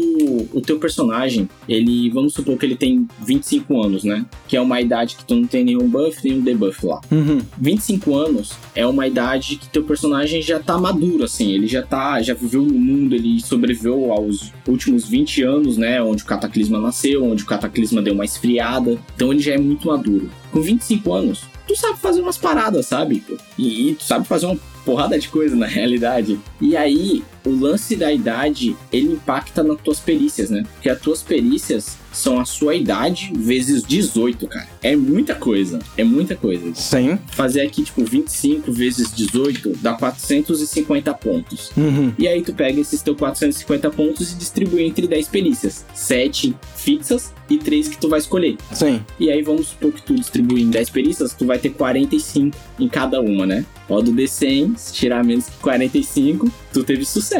o teu personagem, ele, vamos supor que ele tem 25 anos, né? Que é uma idade que tu não tem nenhum buff, nenhum debuff lá. Uhum. 25 anos é uma idade que teu personagem já tá maduro, assim, ele já tá, já viveu no mundo, ele sobreviveu aos últimos 20 anos, né, onde o Cataclisma nasceu, onde o Cataclisma deu uma esfriada, então ele já é muito maduro. Com 25 anos, tu sabe fazer umas paradas, sabe? E, tu sabe fazer uma porrada de coisa na realidade. E aí, o lance da idade, ele impacta nas tuas perícias, né? Porque as tuas perícias são a sua idade vezes 18, cara. É muita coisa. É muita coisa. Sim. Fazer aqui, tipo, 25 vezes 18 dá 450 pontos. Uhum. E aí tu pega esses teus 450 pontos e distribui entre 10 perícias. 7 fixas e 3 que tu vai escolher. Sim. E aí vamos supor que tu distribui em 10 perícias, tu vai ter 45 em cada uma, né? Ó, do D100, se tirar menos que 45, tu teve sucesso,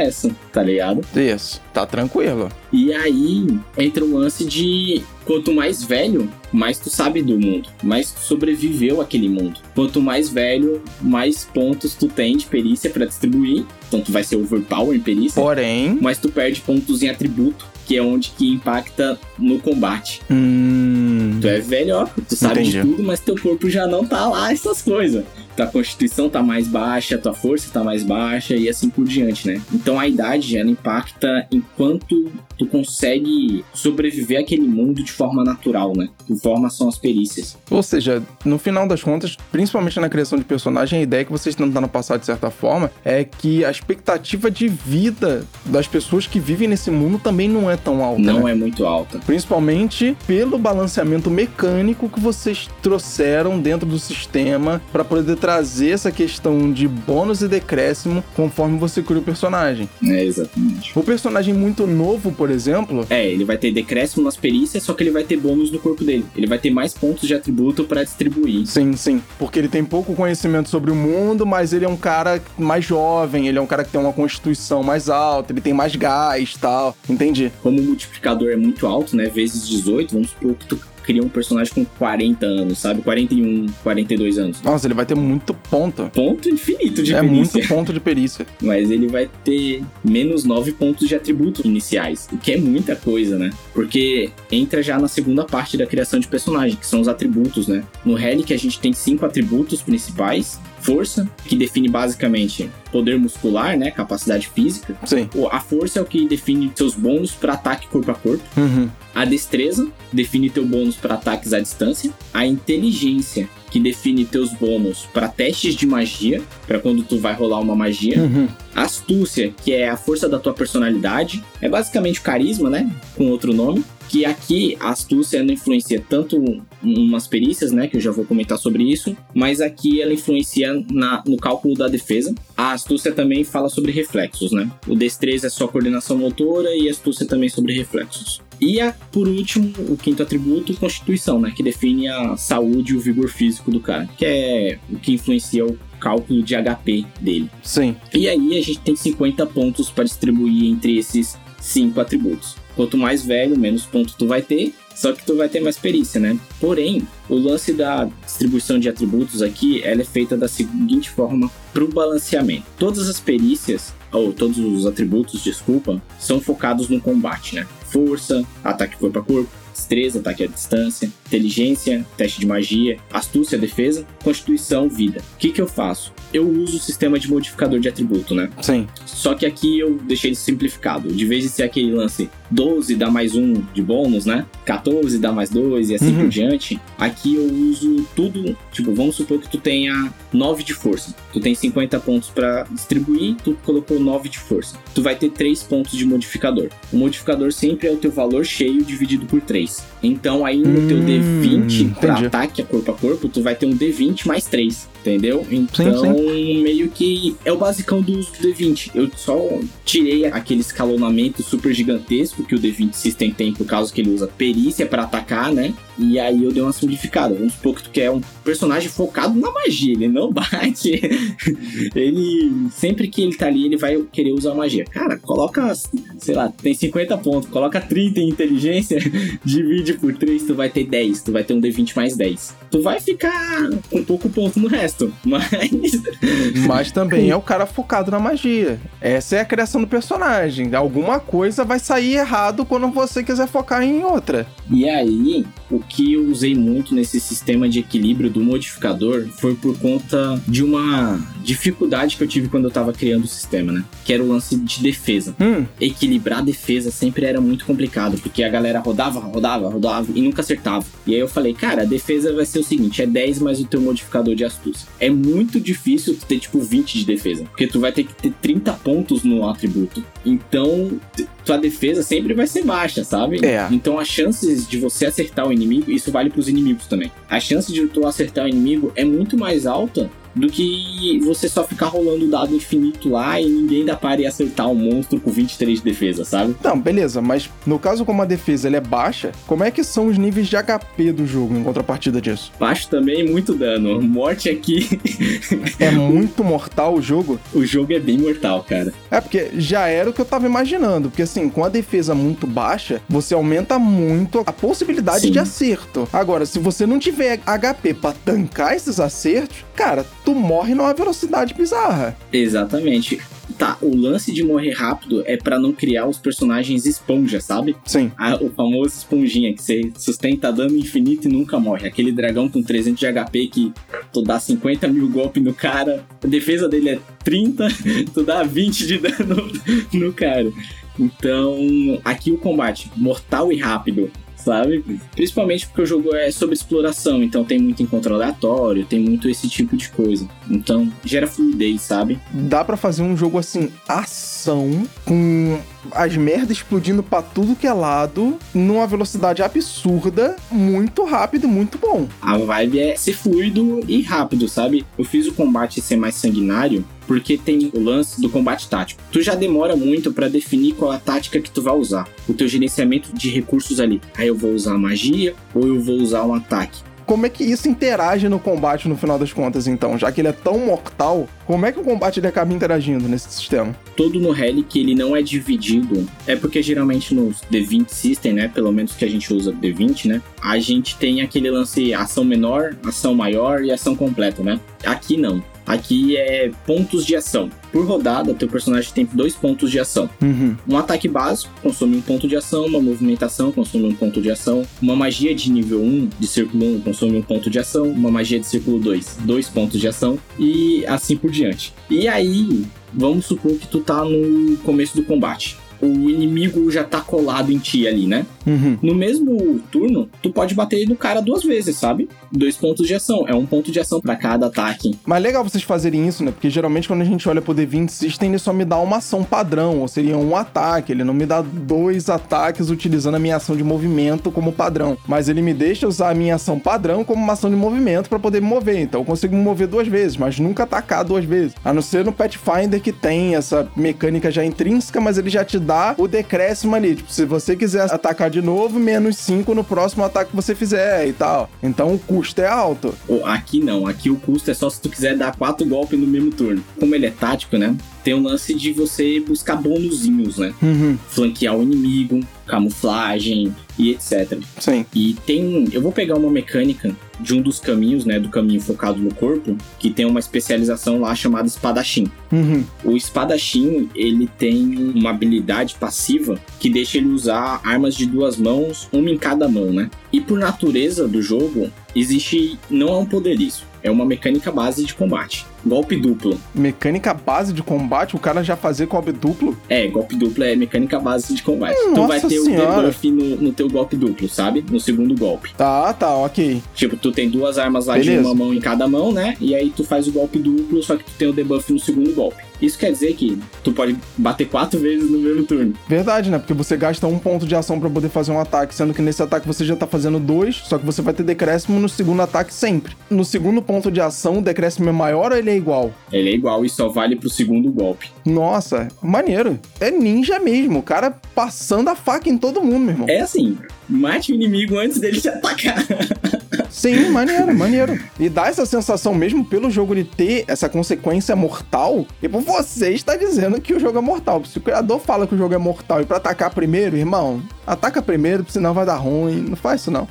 tá ligado? Isso. Tá tranquilo. E aí entra o lance de quanto mais velho, mais tu sabe do mundo, mais tu sobreviveu àquele mundo. Quanto mais velho, mais pontos tu tem de perícia pra distribuir. Então tu vai ser overpower em perícia, Porém. mas tu perde pontos em atributo, que é onde que impacta no combate. Hum. Tu é velho, ó, tu sabe de Entendi. tudo, mas teu corpo já não tá lá essas coisas. Tua constituição tá mais baixa, tua força tá mais baixa e assim por diante, né? Então a idade ela impacta enquanto tu consegue sobreviver àquele mundo de forma natural, né? De forma são as perícias. Ou seja, no final das contas, principalmente na criação de personagem, a ideia que vocês estão tentando passar de certa forma é que a expectativa de vida das pessoas que vivem nesse mundo também não é tão alta. Não né? é muito alta. Principalmente pelo balanceamento mecânico que vocês trouxeram dentro do sistema para poder trazer essa questão de bônus e decréscimo conforme você cria o personagem. É, exatamente. O personagem muito novo, por exemplo. É, ele vai ter decréscimo nas perícias, só que ele vai ter bônus no corpo dele. Ele vai ter mais pontos de atributo para distribuir. Sim, sim. Porque ele tem pouco conhecimento sobre o mundo, mas ele é um cara mais jovem, ele é um cara que tem uma constituição mais alta, ele tem mais gás tal. Entendi. Como o multiplicador é muito alto, né? Vezes 18, vamos supor que tu cria um personagem com 40 anos, sabe? 41, 42 anos. Nossa, ele vai ter muito ponto. Ponto infinito de é perícia. muito ponto de perícia. Mas ele vai ter menos 9 pontos de atributos iniciais, o que é muita coisa, né? Porque entra já na segunda parte da criação de personagem, que são os atributos, né? No Relic a gente tem cinco atributos principais. Força, que define basicamente poder muscular, né? Capacidade física. Sim. A força é o que define seus bônus para ataque corpo a corpo. Uhum. A destreza define teu bônus para ataques à distância. A inteligência, que define teus bônus para testes de magia, para quando tu vai rolar uma magia. Uhum. Astúcia, que é a força da tua personalidade. É basicamente o carisma, né? Com outro nome. Que aqui a astúcia não influencia tanto umas perícias, né? Que eu já vou comentar sobre isso. Mas aqui ela influencia na, no cálculo da defesa. A astúcia também fala sobre reflexos, né? O destreza é só coordenação motora e a astúcia também sobre reflexos. E a, por último, o quinto atributo, constituição, né? Que define a saúde e o vigor físico do cara. Que é o que influencia o cálculo de HP dele. Sim. E aí a gente tem 50 pontos para distribuir entre esses cinco atributos. Quanto mais velho, menos ponto tu vai ter, só que tu vai ter mais perícia, né? Porém, o lance da distribuição de atributos aqui, ela é feita da seguinte forma para o balanceamento. Todas as perícias, ou todos os atributos, desculpa, são focados no combate, né? Força, ataque corpo a corpo, destreza, ataque à distância, inteligência, teste de magia, astúcia, defesa, constituição, vida. O que, que eu faço? Eu uso o sistema de modificador de atributo, né? Sim. Só que aqui eu deixei simplificado. De vez de ser aquele lance 12 dá mais um de bônus, né? 14 dá mais dois e assim Uhum. por diante. Aqui eu uso tudo. Tipo, vamos supor que tu tenha 9 de força. Tu tem 50 pontos pra distribuir, tu colocou 9 de força. Tu vai ter 3 pontos de modificador. O modificador sempre é o teu valor cheio dividido por 3. Então aí no teu Hum, D20 pra entendi. ataque a corpo a corpo, tu vai ter um D20 mais 3. Entendeu? Então, meio que é o basicão do D20. Eu só tirei aquele escalonamento super gigantesco que o D20 System tem, por causa que ele usa perícia pra atacar, né? E aí eu dei uma simplificada. Vamos supor que tu quer um personagem focado na magia, ele não bate. ele, sempre que ele tá ali, ele vai querer usar magia. Cara, coloca, sei lá, tem 50 pontos, coloca 30 em inteligência, divide por 3, tu vai ter 10, tu vai ter um D20 mais 10. Tu vai ficar com pouco ponto no resto, mas Mas também é o cara focado na magia. Essa é a criação do personagem. Alguma coisa vai sair errado quando você quiser focar em outra. E aí, o que eu usei muito nesse sistema de equilíbrio do modificador foi por conta de uma dificuldade que eu tive quando eu tava criando o sistema, né? Que era o lance de defesa. Hum, Equilibrar a defesa sempre era muito complicado, porque a galera rodava, rodava, rodava e nunca acertava. E aí eu falei, cara, a defesa vai ser o seguinte: é 10 mais o teu modificador de astúcia. É muito difícil tu ter tipo 20 de defesa, porque tu vai ter que ter 30 pontos no atributo. Então, tua defesa sempre vai ser baixa, sabe? É. Então as chances de você acertar o inimigo, isso vale pros inimigos também. A chance de tu acertar o inimigo é muito mais alta do que você só ficar rolando o dado infinito lá e ninguém da e acertar um monstro com 23 de defesa, sabe? não, beleza, mas no caso como a defesa é baixa, como é que são os níveis de HP do jogo em contrapartida disso? Baixo também, muito dano. Morte aqui, É muito mortal o jogo? o jogo é bem mortal, cara. É porque já era o que eu tava imaginando, porque assim, com a defesa muito baixa, você aumenta muito a possibilidade Sim. de acerto. Agora, se você não tiver HP pra tancar esses acertos, cara, tu morre numa velocidade bizarra. Exatamente. Tá, o lance de morrer rápido é para não criar os personagens esponja, sabe? Sim. A, o famoso esponjinha que você sustenta dano infinito e nunca morre. Aquele dragão com 300 de HP que tu dá 50 mil golpes no cara, a defesa dele é 30, tu dá 20 de dano no cara. Então, aqui o combate mortal e rápido sabe? Principalmente porque o jogo é sobre exploração, então tem muito encontro aleatório, tem muito esse tipo de coisa. Então gera fluidez, sabe? Dá para fazer um jogo assim, ação, com as merdas explodindo para tudo que é lado, numa velocidade absurda, muito rápido, muito bom. A vibe é ser fluido e rápido, sabe? Eu fiz o combate ser mais sanguinário porque tem o lance do combate tático. Tu já demora muito para definir qual a tática que tu vai usar. O teu gerenciamento de recursos ali. Aí eu vou usar magia ou eu vou usar um ataque como é que isso interage no combate no final das contas, então? Já que ele é tão mortal, como é que o combate ele acaba interagindo nesse sistema? Todo no Relic ele não é dividido. É porque geralmente nos D20 System, né? Pelo menos que a gente usa D20, né? A gente tem aquele lance ação menor, ação maior e ação completa, né? Aqui não. Aqui é pontos de ação. Por rodada, teu personagem tem dois pontos de ação. Uhum. Um ataque básico consome um ponto de ação, uma movimentação consome um ponto de ação, uma magia de nível 1, de círculo 1, consome um ponto de ação, uma magia de círculo 2, dois pontos de ação, e assim por diante. E aí, vamos supor que tu tá no começo do combate o inimigo já tá colado em ti ali, né? Uhum. No mesmo turno, tu pode bater no cara duas vezes, sabe? Dois pontos de ação. É um ponto de ação para cada ataque. Mas legal vocês fazerem isso, né? Porque geralmente quando a gente olha pro D20 System, ele só me dá uma ação padrão, ou seria um ataque. Ele não me dá dois ataques utilizando a minha ação de movimento como padrão. Mas ele me deixa usar a minha ação padrão como uma ação de movimento para poder me mover. Então eu consigo me mover duas vezes, mas nunca atacar duas vezes. A não ser no Pathfinder que tem essa mecânica já intrínseca, mas ele já te dá o decréscimo ali. Tipo, se você quiser atacar de novo, menos 5 no próximo ataque que você fizer e tal. Então o custo é alto. Aqui não, aqui o custo é só se tu quiser dar quatro golpes no mesmo turno. Como ele é tático, né? Tem o lance de você buscar bonuzinhos, né? Uhum. Flanquear o inimigo, camuflagem e etc. Sim. E tem. Eu vou pegar uma mecânica de um dos caminhos, né? Do caminho focado no corpo, que tem uma especialização lá chamada espadachim. Uhum. O espadachim, ele tem uma habilidade passiva que deixa ele usar armas de duas mãos, uma em cada mão, né? E por natureza do jogo, existe. Não é um poder isso. É uma mecânica base de combate. Golpe duplo. Mecânica base de combate? O cara já fazer golpe duplo? É, golpe duplo é mecânica base de combate. Nossa tu vai ter senhora. o debuff no, no teu golpe duplo, sabe? No segundo golpe. Tá, tá, ok. Tipo, tu tem duas armas lá Beleza. de uma mão em cada mão, né? E aí tu faz o golpe duplo, só que tu tem o debuff no segundo golpe. Isso quer dizer que tu pode bater quatro vezes no mesmo turno. Verdade, né? Porque você gasta um ponto de ação pra poder fazer um ataque, sendo que nesse ataque você já tá fazendo dois, só que você vai ter decréscimo no segundo ataque sempre. No segundo ponto de ação, o decréscimo é maior ou ele é igual? Ele é igual e só vale pro segundo golpe. Nossa, maneiro. É ninja mesmo, o cara passando a faca em todo mundo, meu irmão. É assim, mate o inimigo antes dele te atacar. Sim, maneiro, maneiro. E dá essa sensação mesmo pelo jogo de ter essa consequência mortal. Por você está dizendo que o jogo é mortal. Se o criador fala que o jogo é mortal e pra atacar primeiro, irmão, ataca primeiro, senão vai dar ruim. Não faz isso não.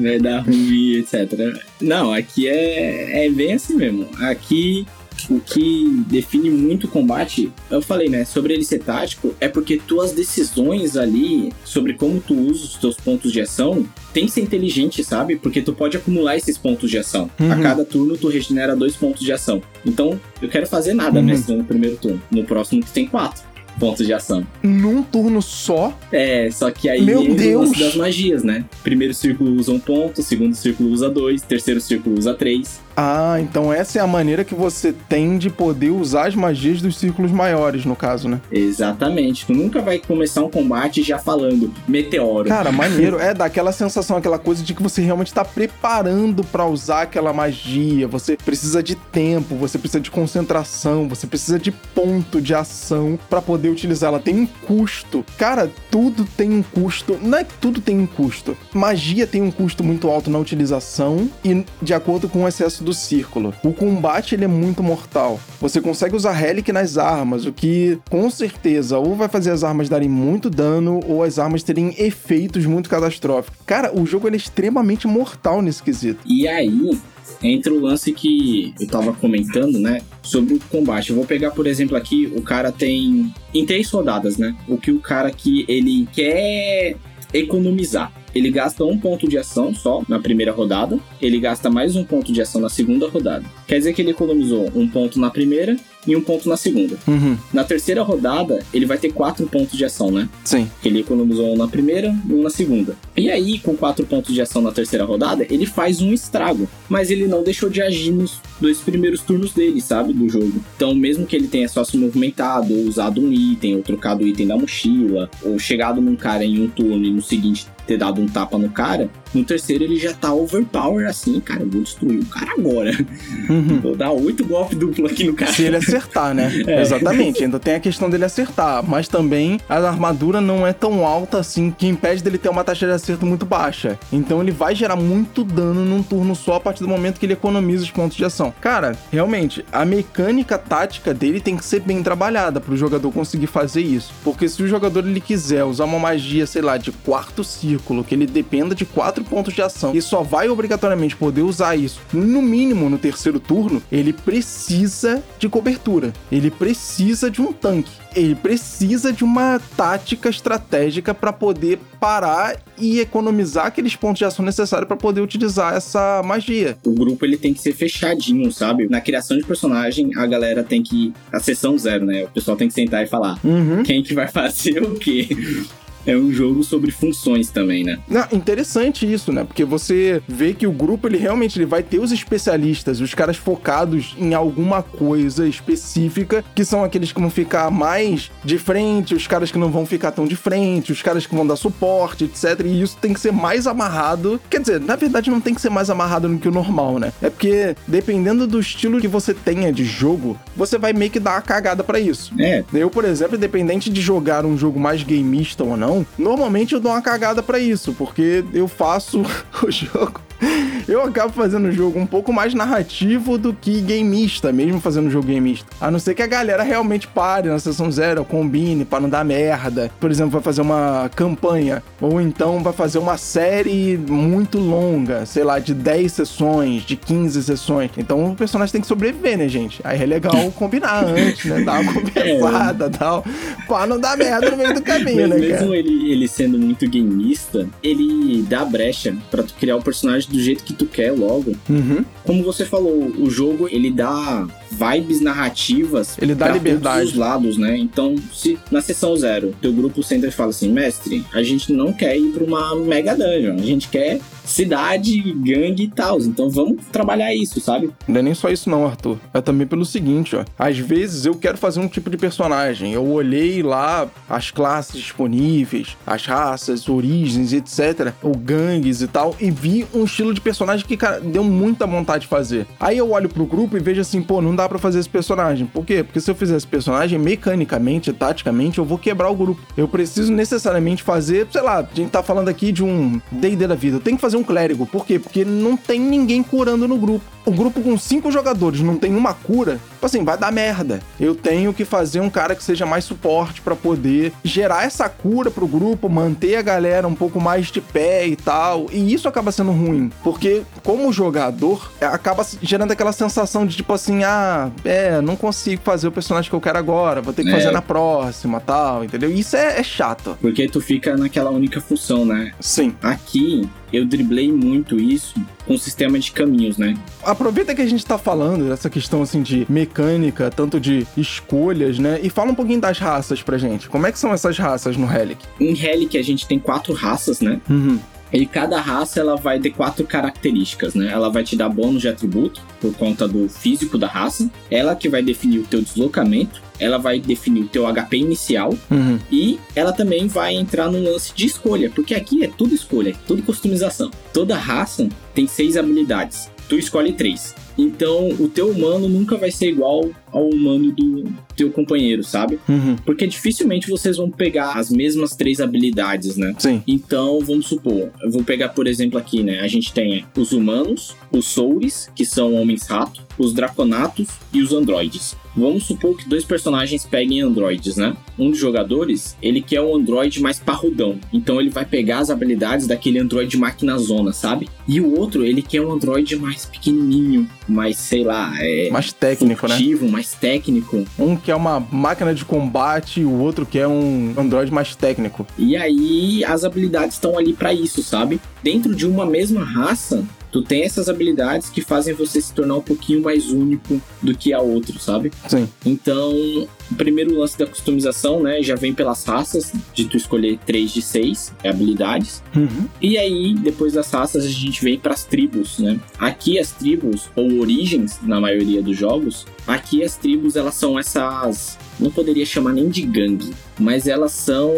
Vai dar ruim, etc. Não, aqui é, é bem assim mesmo. Aqui o que define muito o combate, eu falei, né, sobre ele ser tático, é porque tuas decisões ali sobre como tu usa os teus pontos de ação tem que ser inteligente, sabe? Porque tu pode acumular esses pontos de ação. Uhum. A cada turno tu regenera dois pontos de ação. Então, eu quero fazer nada Uhum. nesse no primeiro turno. No próximo tu tem quatro pontos de ação. Num turno só, É, só que aí Meu entra o lance Deus! das magias, né? Primeiro círculo usa um ponto, segundo círculo usa dois, terceiro círculo usa três. Ah, então essa é a maneira que você tem de poder usar as magias dos círculos maiores, no caso, né? Exatamente. Tu nunca vai começar um combate já falando meteoro. Cara, maneiro. É, dá aquela sensação, aquela coisa de que você realmente tá preparando pra usar aquela magia. Você precisa de tempo, você precisa de concentração, você precisa de ponto de ação pra poder utilizar. Ela tem um custo. Cara, tudo tem um custo. Não é que tudo tem um custo. Magia tem um custo muito alto na utilização e de acordo com o excesso do círculo. O combate ele é muito mortal. Você consegue usar Relic nas armas, o que com certeza ou vai fazer as armas darem muito dano ou as armas terem efeitos muito catastróficos. Cara, o jogo ele é extremamente mortal nesse quesito. E aí, entra o lance que eu tava comentando, né? Sobre o combate. Eu vou pegar, por exemplo, aqui, o cara tem. Em três rodadas, né? O que o cara que ele quer economizar. Ele gasta um ponto de ação só na primeira rodada, ele gasta mais um ponto de ação na segunda rodada. Quer dizer que ele economizou um ponto na primeira e um ponto na segunda. Uhum. Na terceira rodada, ele vai ter quatro pontos de ação, né? Sim. Ele economizou um na primeira e um na segunda. E aí, com quatro pontos de ação na terceira rodada, ele faz um estrago. Mas ele não deixou de agir nos dois primeiros turnos dele, sabe? Do jogo. Então, mesmo que ele tenha só se movimentado, ou usado um item, ou trocado o item da mochila, ou chegado num cara em um turno e no seguinte ter dado um tapa no cara, no terceiro ele já tá overpower assim, cara, eu vou destruir o cara agora. Uhum. Vou dar oito golpes duplo aqui no cara. Se ele acertar, né? É. Exatamente. Ainda tem a questão dele acertar. Mas também a armadura não é tão alta assim que impede dele ter uma taxa de acerto muito baixa. Então ele vai gerar muito dano num turno só a partir do momento que ele economiza os pontos de ação. Cara, realmente, a mecânica tática dele tem que ser bem trabalhada pro jogador conseguir fazer isso. Porque se o jogador ele quiser usar uma magia, sei lá, de quarto círculo, que ele dependa de quatro pontos de ação e só vai obrigatoriamente poder usar isso no mínimo no terceiro turno, ele precisa de cobertura. Ele precisa de um tanque. Ele precisa de uma tática estratégica para poder parar e economizar aqueles pontos de ação necessários para poder utilizar essa magia. o grupo ele tem que ser fechadinho, sabe? Na criação de personagem, a galera tem que. A sessão zero, né? O pessoal tem que sentar e falar Uhum. quem que vai fazer o quê. É um jogo sobre funções também, né? Não, interessante isso, né? Porque você vê que o grupo, ele realmente ele vai ter os especialistas, os caras focados em alguma coisa específica, que são aqueles que vão ficar mais de frente, os caras que não vão ficar tão de frente, os caras que vão dar suporte, etc. E isso tem que ser mais amarrado. Quer dizer, na verdade não tem que ser mais amarrado do que o normal, né? É porque dependendo do estilo que você tenha de jogo, você vai meio que dar uma cagada pra isso. É, Eu, por exemplo, independente de jogar um jogo mais gameista ou não, normalmente eu dou uma cagada pra isso, porque eu faço o jogo. Eu acabo fazendo o jogo um pouco mais narrativo do que gameista, mesmo fazendo o jogo gameista. A não ser que a galera realmente pare na sessão zero, combine pra não dar merda. Por exemplo, vai fazer uma campanha, ou então vai fazer uma série muito longa, sei lá, de 10 sessões, de 15 sessões. Então o personagem tem que sobreviver, né, gente? Aí é legal combinar antes, né? Dar uma conversada e tal, pra não dar merda no meio do caminho, mas né, cara? mesmo ele, ele sendo muito gameista, ele dá brecha pra tu criar o personagem do jeito que tu quer logo. Uhum. Como você falou, o jogo ele dá vibes narrativas Ele dá liberdade. todos os lados, né? Então, se na sessão zero, teu grupo senta e fala assim, mestre, a gente não quer ir pra uma mega dungeon, a gente quer cidade, gangue e tal. Então vamos trabalhar isso, sabe? Não é nem só isso não, Arthur. É também pelo seguinte, ó. Às vezes eu quero fazer um tipo de personagem. Eu olhei lá as classes disponíveis, as raças, origens, etc. Ou gangues e tal, e vi um estilo de personagem que, cara, deu muita vontade de fazer. Aí eu olho pro grupo e vejo assim, pô, não dá pra fazer esse personagem. Por quê? Porque se eu fizer esse personagem, mecanicamente, taticamente, eu vou quebrar o grupo. Eu preciso necessariamente fazer, sei lá, a gente tá falando aqui de um D&D da vida. Eu tenho que fazer um clérigo. Por quê? Porque não tem ninguém curando no grupo. O grupo com cinco jogadores não tem uma cura, tipo assim, vai dar merda. Eu tenho que fazer um cara que seja mais suporte pra poder gerar essa cura pro grupo, manter a galera um pouco mais de pé e tal. E isso acaba sendo ruim, porque como jogador, é, acaba gerando aquela sensação de tipo assim, ah, é, não consigo fazer o personagem que eu quero agora, vou ter que É. fazer na próxima, tal, entendeu? Isso é, é chato. Porque tu fica naquela única função, né? Sim. Aqui eu driblei muito isso com o sistema de caminhos, né? Aproveita que a gente tá falando dessa questão assim de mecânica, tanto de escolhas, né? E fala um pouquinho das raças pra gente. Como é que são essas raças no Relic? Em Relic a gente tem quatro raças, né? Uhum. E cada raça ela vai ter quatro características, né? Ela vai te dar bônus de atributo por conta do físico da raça. Ela que vai definir o teu deslocamento. Ela vai definir o teu HP inicial. Uhum. E ela também vai entrar no lance de escolha, porque aqui é tudo escolha, é tudo customização. Toda raça tem seis habilidades. Tu escolhe três. Então, o teu humano nunca vai ser igual ao humano do teu companheiro, sabe? Uhum. Porque dificilmente vocês vão pegar as mesmas três habilidades, né? Sim. Então, vamos supor, eu vou pegar, por exemplo, aqui, né? A gente tem os humanos, os Souls, que são homens-rato, os Draconatos e os androides. Vamos supor que dois personagens peguem androides, né? Um dos jogadores, ele quer um androide mais parrudão. Então ele vai pegar as habilidades daquele androide máquina zona, sabe? E o outro, ele quer um androide mais pequenininho, mais, sei lá, é... Mais técnico, né? furtivo, mais técnico. Um quer uma máquina de combate o outro quer um androide mais técnico. E aí as habilidades estão ali pra isso, sabe? Dentro de uma mesma raça, tu tem essas habilidades que fazem você se tornar um pouquinho mais único do que a outro, sabe? Sim. Então, o primeiro lance da customização, né, já vem pelas raças, de tu escolher 3 de 6 habilidades. Uhum. E aí, depois das raças, a gente vem para as tribos, né? Aqui as tribos, ou origens, na maioria dos jogos, aqui as tribos, elas são essas... Não poderia chamar nem de gangue, mas elas são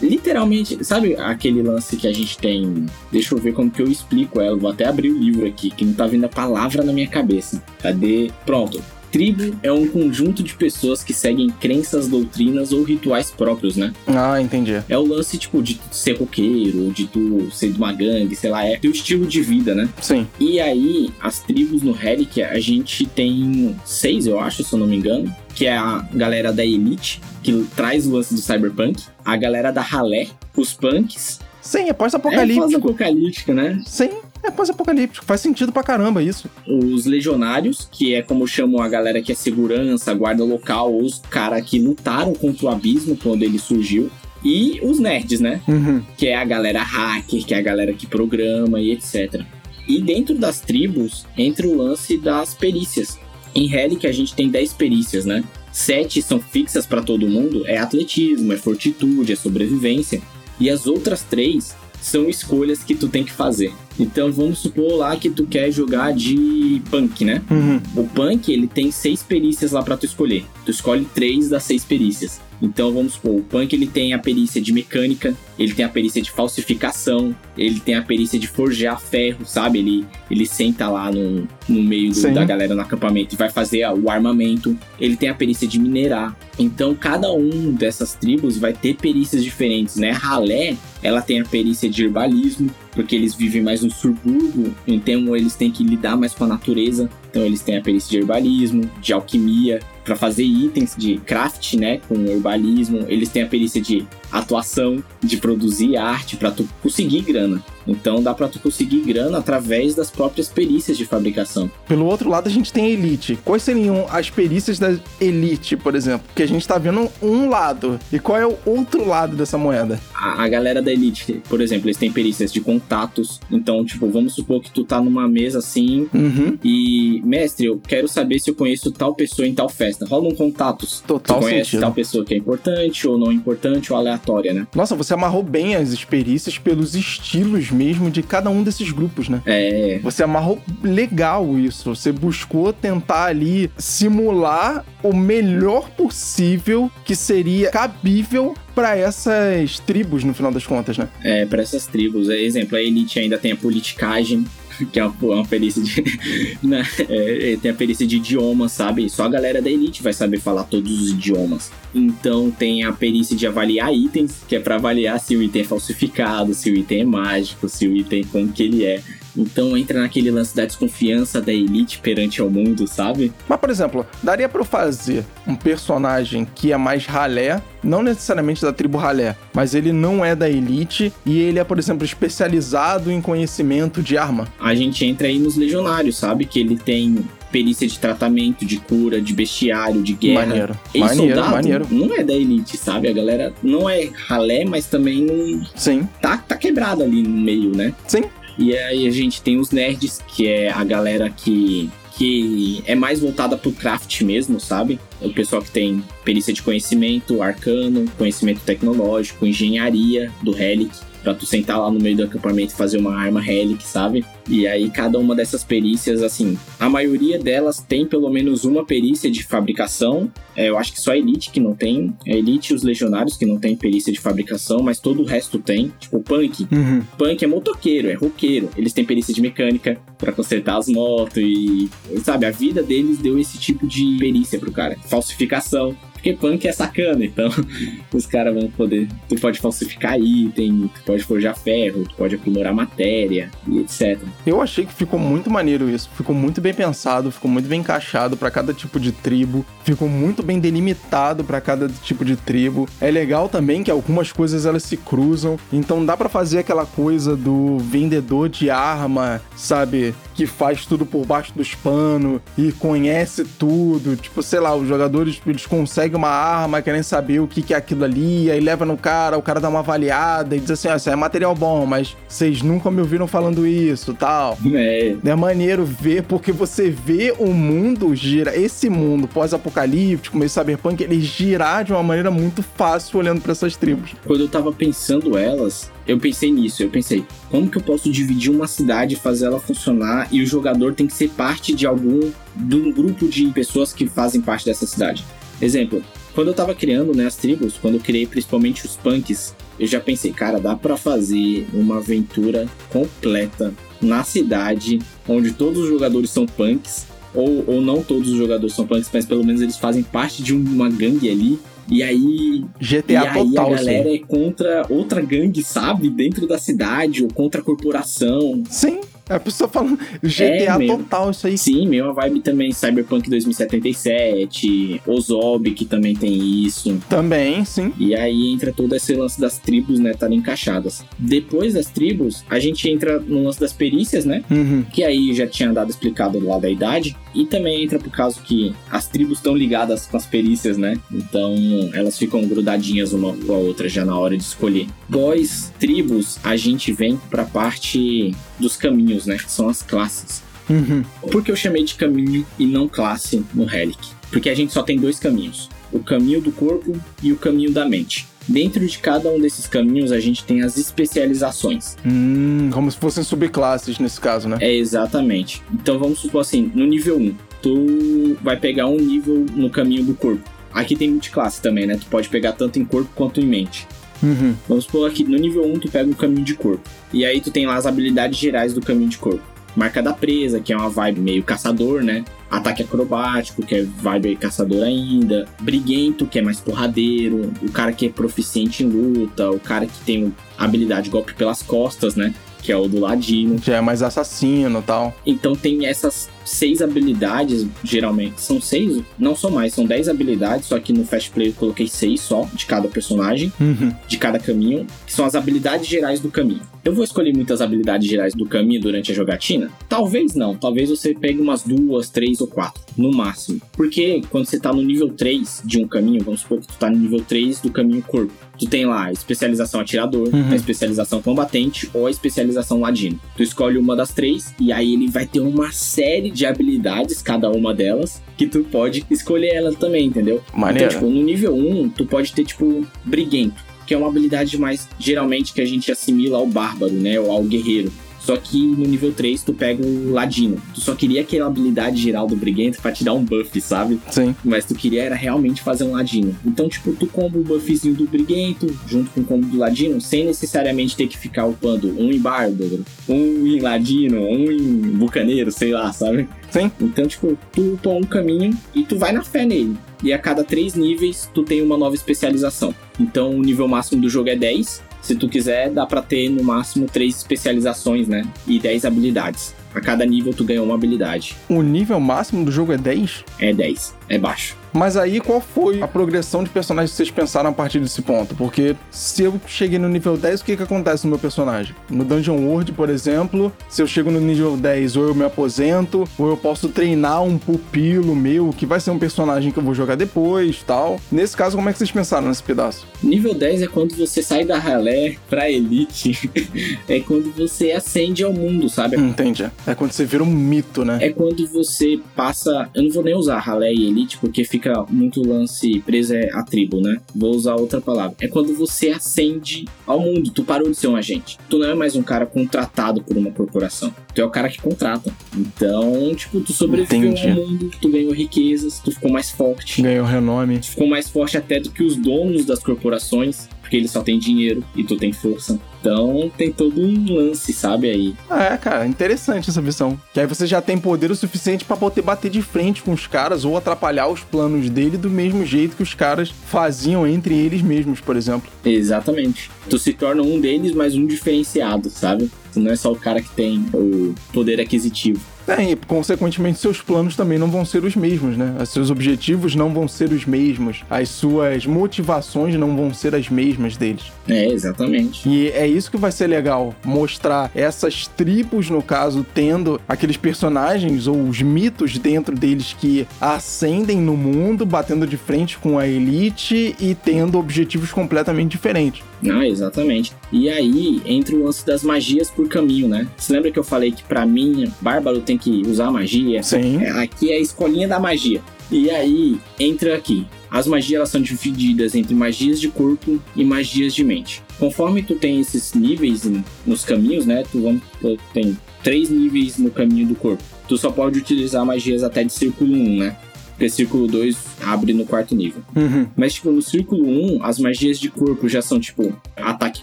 literalmente, sabe aquele lance que a gente tem? Deixa eu ver como que eu explico ela. Vou até abrir o livro aqui, que não tá vindo a palavra na minha cabeça. Cadê? Pronto. Tribo é um conjunto de pessoas que seguem crenças, doutrinas ou rituais próprios, né? Ah, entendi. É o lance, tipo, de tu ser roqueiro, de tu ser de uma gangue, sei lá, é teu estilo de vida, né? Sim. E aí, as tribos no Relic, a gente tem seis, eu acho, se eu não me engano, que é a galera da Elite, que traz o lance do Cyberpunk, a galera da Ralé, os punks. Sim, é É pós-apocalíptico. né? Sim, é pós-apocalíptico. Faz sentido pra caramba isso. Os legionários, que é como chamam a galera que é segurança, guarda local, os caras que lutaram contra o abismo quando ele surgiu. E os nerds, né? Uhum. que é a galera hacker, que é a galera que programa e etc. E dentro das tribos entra o lance das perícias. Em Relic a gente tem 10 perícias, né? Sete são fixas para todo mundo, é atletismo, é fortitude, é sobrevivência. E as outras três são escolhas que tu tem que fazer. Então vamos supor lá que tu quer jogar de punk, né? Uhum. O punk, ele tem seis perícias lá pra tu escolher. Tu escolhe três das seis perícias. Então vamos supor, o punk ele tem a perícia de mecânica, ele tem a perícia de falsificação, ele tem a perícia de forjar ferro, sabe? Ele, ele senta lá no, no meio do- da galera no acampamento e vai fazer o armamento. Ele tem a perícia de minerar. Então cada um dessas tribos vai ter perícias diferentes, né? A Ralé, ela tem a perícia de herbalismo, porque eles vivem mais no subúrbio, então eles têm que lidar mais com a natureza. Então eles têm a perícia de herbalismo, de alquimia, para fazer itens de craft, né, com herbalismo. Eles têm a perícia de atuação, de produzir arte para tu conseguir grana. Então dá para tu conseguir grana através das próprias perícias de fabricação. Pelo outro lado, a gente tem a Elite. Quais seriam as perícias da Elite, por exemplo? Porque a gente tá vendo um lado. E qual é o outro lado dessa moeda? A, a galera da Elite, por exemplo, eles têm perícias de contatos. Então, tipo, vamos supor que tu tá numa mesa assim Uhum. e, mestre, eu quero saber se eu conheço tal pessoa em tal festa. Rola um contatos. Total tu conhece sentido. tal pessoa que é importante ou não importante ou aleatória, né? Nossa, você amarrou bem as experiências pelos estilos mesmo de cada um desses grupos, né? É, Você amarrou legal isso. Você buscou tentar ali simular o melhor possível que seria cabível para essas tribos, no final das contas, né? é para essas tribos. É, exemplo, a Elite ainda tem a politicagem, que é uma, uma perícia de. né? É, tem a perícia de idiomas, sabe? Só a galera da Elite vai saber falar todos os idiomas. Então tem a perícia de avaliar itens, que é para avaliar se o item é falsificado, se o item é mágico, se o item como que ele é. Então entra naquele lance da desconfiança da Elite perante ao mundo, sabe? Mas, por exemplo, daria pra eu fazer um personagem que é mais ralé, não necessariamente da tribo ralé, mas ele não é da elite e ele é, por exemplo, especializado em conhecimento de arma. a gente entra aí nos legionários, sabe? Que ele tem perícia de tratamento, de cura, de bestiário, de guerra. Maneiro. E maneiro, soldado maneiro. não é da elite, sabe? A galera não é ralé, mas também não Sim, tá, tá quebrada ali no meio, né? sim. E aí a gente tem os nerds, que é a galera que, que é mais voltada pro craft mesmo, sabe? O pessoal que tem perícia de conhecimento, arcano, conhecimento tecnológico, engenharia do Relic. Pra tu sentar lá no meio do acampamento e fazer uma arma relic, sabe? E aí cada uma dessas perícias, assim, a maioria delas tem pelo menos uma perícia de fabricação. É, eu acho que só a Elite que não tem. A Elite e os Legionários que não tem perícia de fabricação, mas todo o resto tem. Tipo, o Punk. Uhum. Punk é motoqueiro, é roqueiro. Eles têm perícia de mecânica pra consertar as motos e. Sabe, a vida deles deu esse tipo de perícia pro cara. Falsificação. Porque punk é sacana, então os caras vão poder. Tu pode falsificar item, tu pode forjar ferro, tu pode aprimorar matéria e etc. Eu achei que ficou muito maneiro isso. Ficou muito bem pensado, ficou muito bem encaixado pra cada tipo de tribo, ficou muito bem delimitado pra cada tipo de tribo. É legal também que algumas coisas elas se cruzam, então dá pra fazer aquela coisa do vendedor de arma, sabe? Que faz tudo por baixo dos panos e conhece tudo. Tipo, sei lá, os jogadores eles conseguem uma arma, querem saber o que, que é aquilo ali, aí leva no cara, o cara dá uma avaliada e diz assim: ah, isso é material bom, mas vocês nunca me ouviram falando isso tal. É, É maneiro ver, porque você vê o mundo gira, esse mundo pós-apocalíptico, meio cyberpunk, ele girar de uma maneira muito fácil olhando pra essas tribos. quando eu tava pensando elas, eu pensei nisso. Eu pensei, como que eu posso dividir uma cidade, fazer ela funcionar e o jogador tem que ser parte de algum, de um grupo de pessoas que fazem parte dessa cidade. Exemplo, quando eu tava criando né, as tribos, quando eu criei principalmente os punks, eu já pensei, cara, dá pra fazer uma aventura completa na cidade, onde todos os jogadores são punks, ou, ou não todos os jogadores são punks, mas pelo menos eles fazem parte de uma gangue ali. E aí GTA e aí total, a galera assim. é contra outra gangue, sabe? Dentro da cidade, ou contra a corporação. Sim, a pessoa falando GTA meu. total, isso aí. Sim, mesma vibe também Cyberpunk 2077, Ozob, que também tem isso. Também, sim. E aí entra todo esse lance das tribos, né, estarem encaixadas. Depois das tribos, a gente entra no lance das perícias, né? Uhum. Que aí já tinha dado explicado lá da idade. E também entra por causa que as tribos estão ligadas com as perícias, né? Então elas ficam grudadinhas uma com a outra já na hora de escolher. Pós tribos, a gente vem pra parte dos caminhos, né? Que são as classes. Uhum. Por que eu chamei de caminho e não classe no Relic? Porque a gente só tem dois caminhos: o caminho do corpo e o caminho da mente. Dentro de cada um desses caminhos, a gente tem as especializações. Hum, como se fossem subclasses nesse caso, né? É exatamente. Então vamos supor assim: no nível 1, tu vai pegar um nível no caminho do corpo. Aqui tem multiclasse também, né? Tu pode pegar tanto em corpo quanto em mente. Uhum. Vamos supor aqui, no nível 1 tu pega o caminho de corpo. E aí tu tem lá as habilidades gerais do caminho de corpo. Marca da presa, que é uma vibe meio caçador, né? Ataque acrobático, que é vibe caçador ainda. Briguento, que é mais porradeiro. O cara que é proficiente em luta. O cara que tem habilidade golpe pelas costas, né? Que é o do ladino. Já é mais assassino e tal. Então tem essas seis habilidades, geralmente. São seis? Não são mais, são dez habilidades, só que no Fast Play eu coloquei seis só, de cada personagem Uhum. de cada caminho, que são as habilidades gerais do caminho. Eu vou escolher muitas habilidades gerais do caminho durante a jogatina? Talvez não. Talvez você pegue umas duas, três ou quatro, no máximo. Porque quando você tá no nível 3 de um caminho, vamos supor que tu tá no nível 3 do caminho corpo. Tu tem lá a especialização atirador, Uhum. a especialização combatente ou a especialização ladino. Tu escolhe uma das três e aí ele vai ter uma série de habilidades, cada uma delas, que tu pode escolher ela também, entendeu? Maneiro. Então, tipo, no nível 1, tu pode ter, tipo, briguento, que é uma habilidade mais, geralmente, que a gente assimila ao bárbaro, né? Ou ao guerreiro. Só que no nível 3 tu pega o ladino. Tu só queria aquela habilidade geral do briguento pra te dar um buff, sabe? Sim. Mas tu queria era realmente fazer um ladino. Então, tipo, tu combo o buffzinho do briguento junto com o combo do ladino, sem necessariamente ter que ficar upando um em bárbaro, um em ladino, um em bucaneiro, sei lá, sabe? Sim. Então, tipo, tu upa um caminho e tu vai na fé nele. E a cada três níveis, tu tem uma nova especialização. Então, o nível máximo do jogo é 10. Se tu quiser, dá pra ter no máximo três especializações, né? E 10 habilidades. A cada nível, tu ganha uma habilidade. O nível máximo do jogo é 10? É 10. É baixo. Mas aí qual foi a progressão de personagens que vocês pensaram a partir desse ponto? Porque se eu cheguei no nível 10, o que, que acontece no meu personagem? No Dungeon World, por exemplo, se eu chego no nível 10, ou eu me aposento, ou eu posso treinar um pupilo meu, que vai ser um personagem que eu vou jogar depois tal. Nesse caso, como é que vocês pensaram nesse pedaço? Nível 10 é quando você sai da ralé pra elite. é quando você ascende ao mundo, sabe? Entendi. É quando você vira um mito, né? É quando você passa. Eu não vou nem usar ralé e elite, porque fica fica muito lance preso é a tribo, né? Vou usar outra palavra. É quando você ascende ao mundo. Tu parou de ser um agente. Tu não é mais um cara contratado por uma corporação. Tu é o cara que contrata. Então, tipo, tu sobreviveu Entendi. ao mundo, tu ganhou riquezas, tu ficou mais forte. Ganhou renome. Tu ficou mais forte até do que os donos das corporações, porque eles só têm dinheiro e tu tem força. Então tem todo um lance, sabe? Aí. É, cara, interessante essa visão. Que aí você já tem poder o suficiente pra poder bater de frente com os caras ou atrapalhar os planos dele do mesmo jeito que os caras faziam entre eles mesmos, por exemplo. Exatamente. Tu se torna um deles, mas um diferenciado, sabe? Tu não é só o cara que tem o poder aquisitivo. É, e consequentemente seus planos também não vão ser os mesmos, né? Os seus objetivos não vão ser os mesmos. As suas motivações não vão ser as mesmas deles. É, exatamente. E é isso que vai ser legal, mostrar essas tribos, no caso, tendo aqueles personagens ou os mitos dentro deles que ascendem no mundo, batendo de frente com a elite e tendo objetivos completamente diferentes. Não, exatamente. E aí entra o lance das magias por caminho, né? Você lembra que eu falei que pra mim, Bárbaro tem que usar magia? Sim. É, Aqui é a escolinha da magia. E aí entra aqui. As magias elas são divididas entre magias de corpo e magias de mente. Conforme tu tem esses níveis nos caminhos, né? Tu vamos, tu tem três níveis no caminho do corpo. Tu só pode utilizar magias até de círculo 1, né? Porque círculo 2 abre no quarto nível. Uhum. Mas, tipo, no círculo 1, as magias de corpo já são, tipo, ataque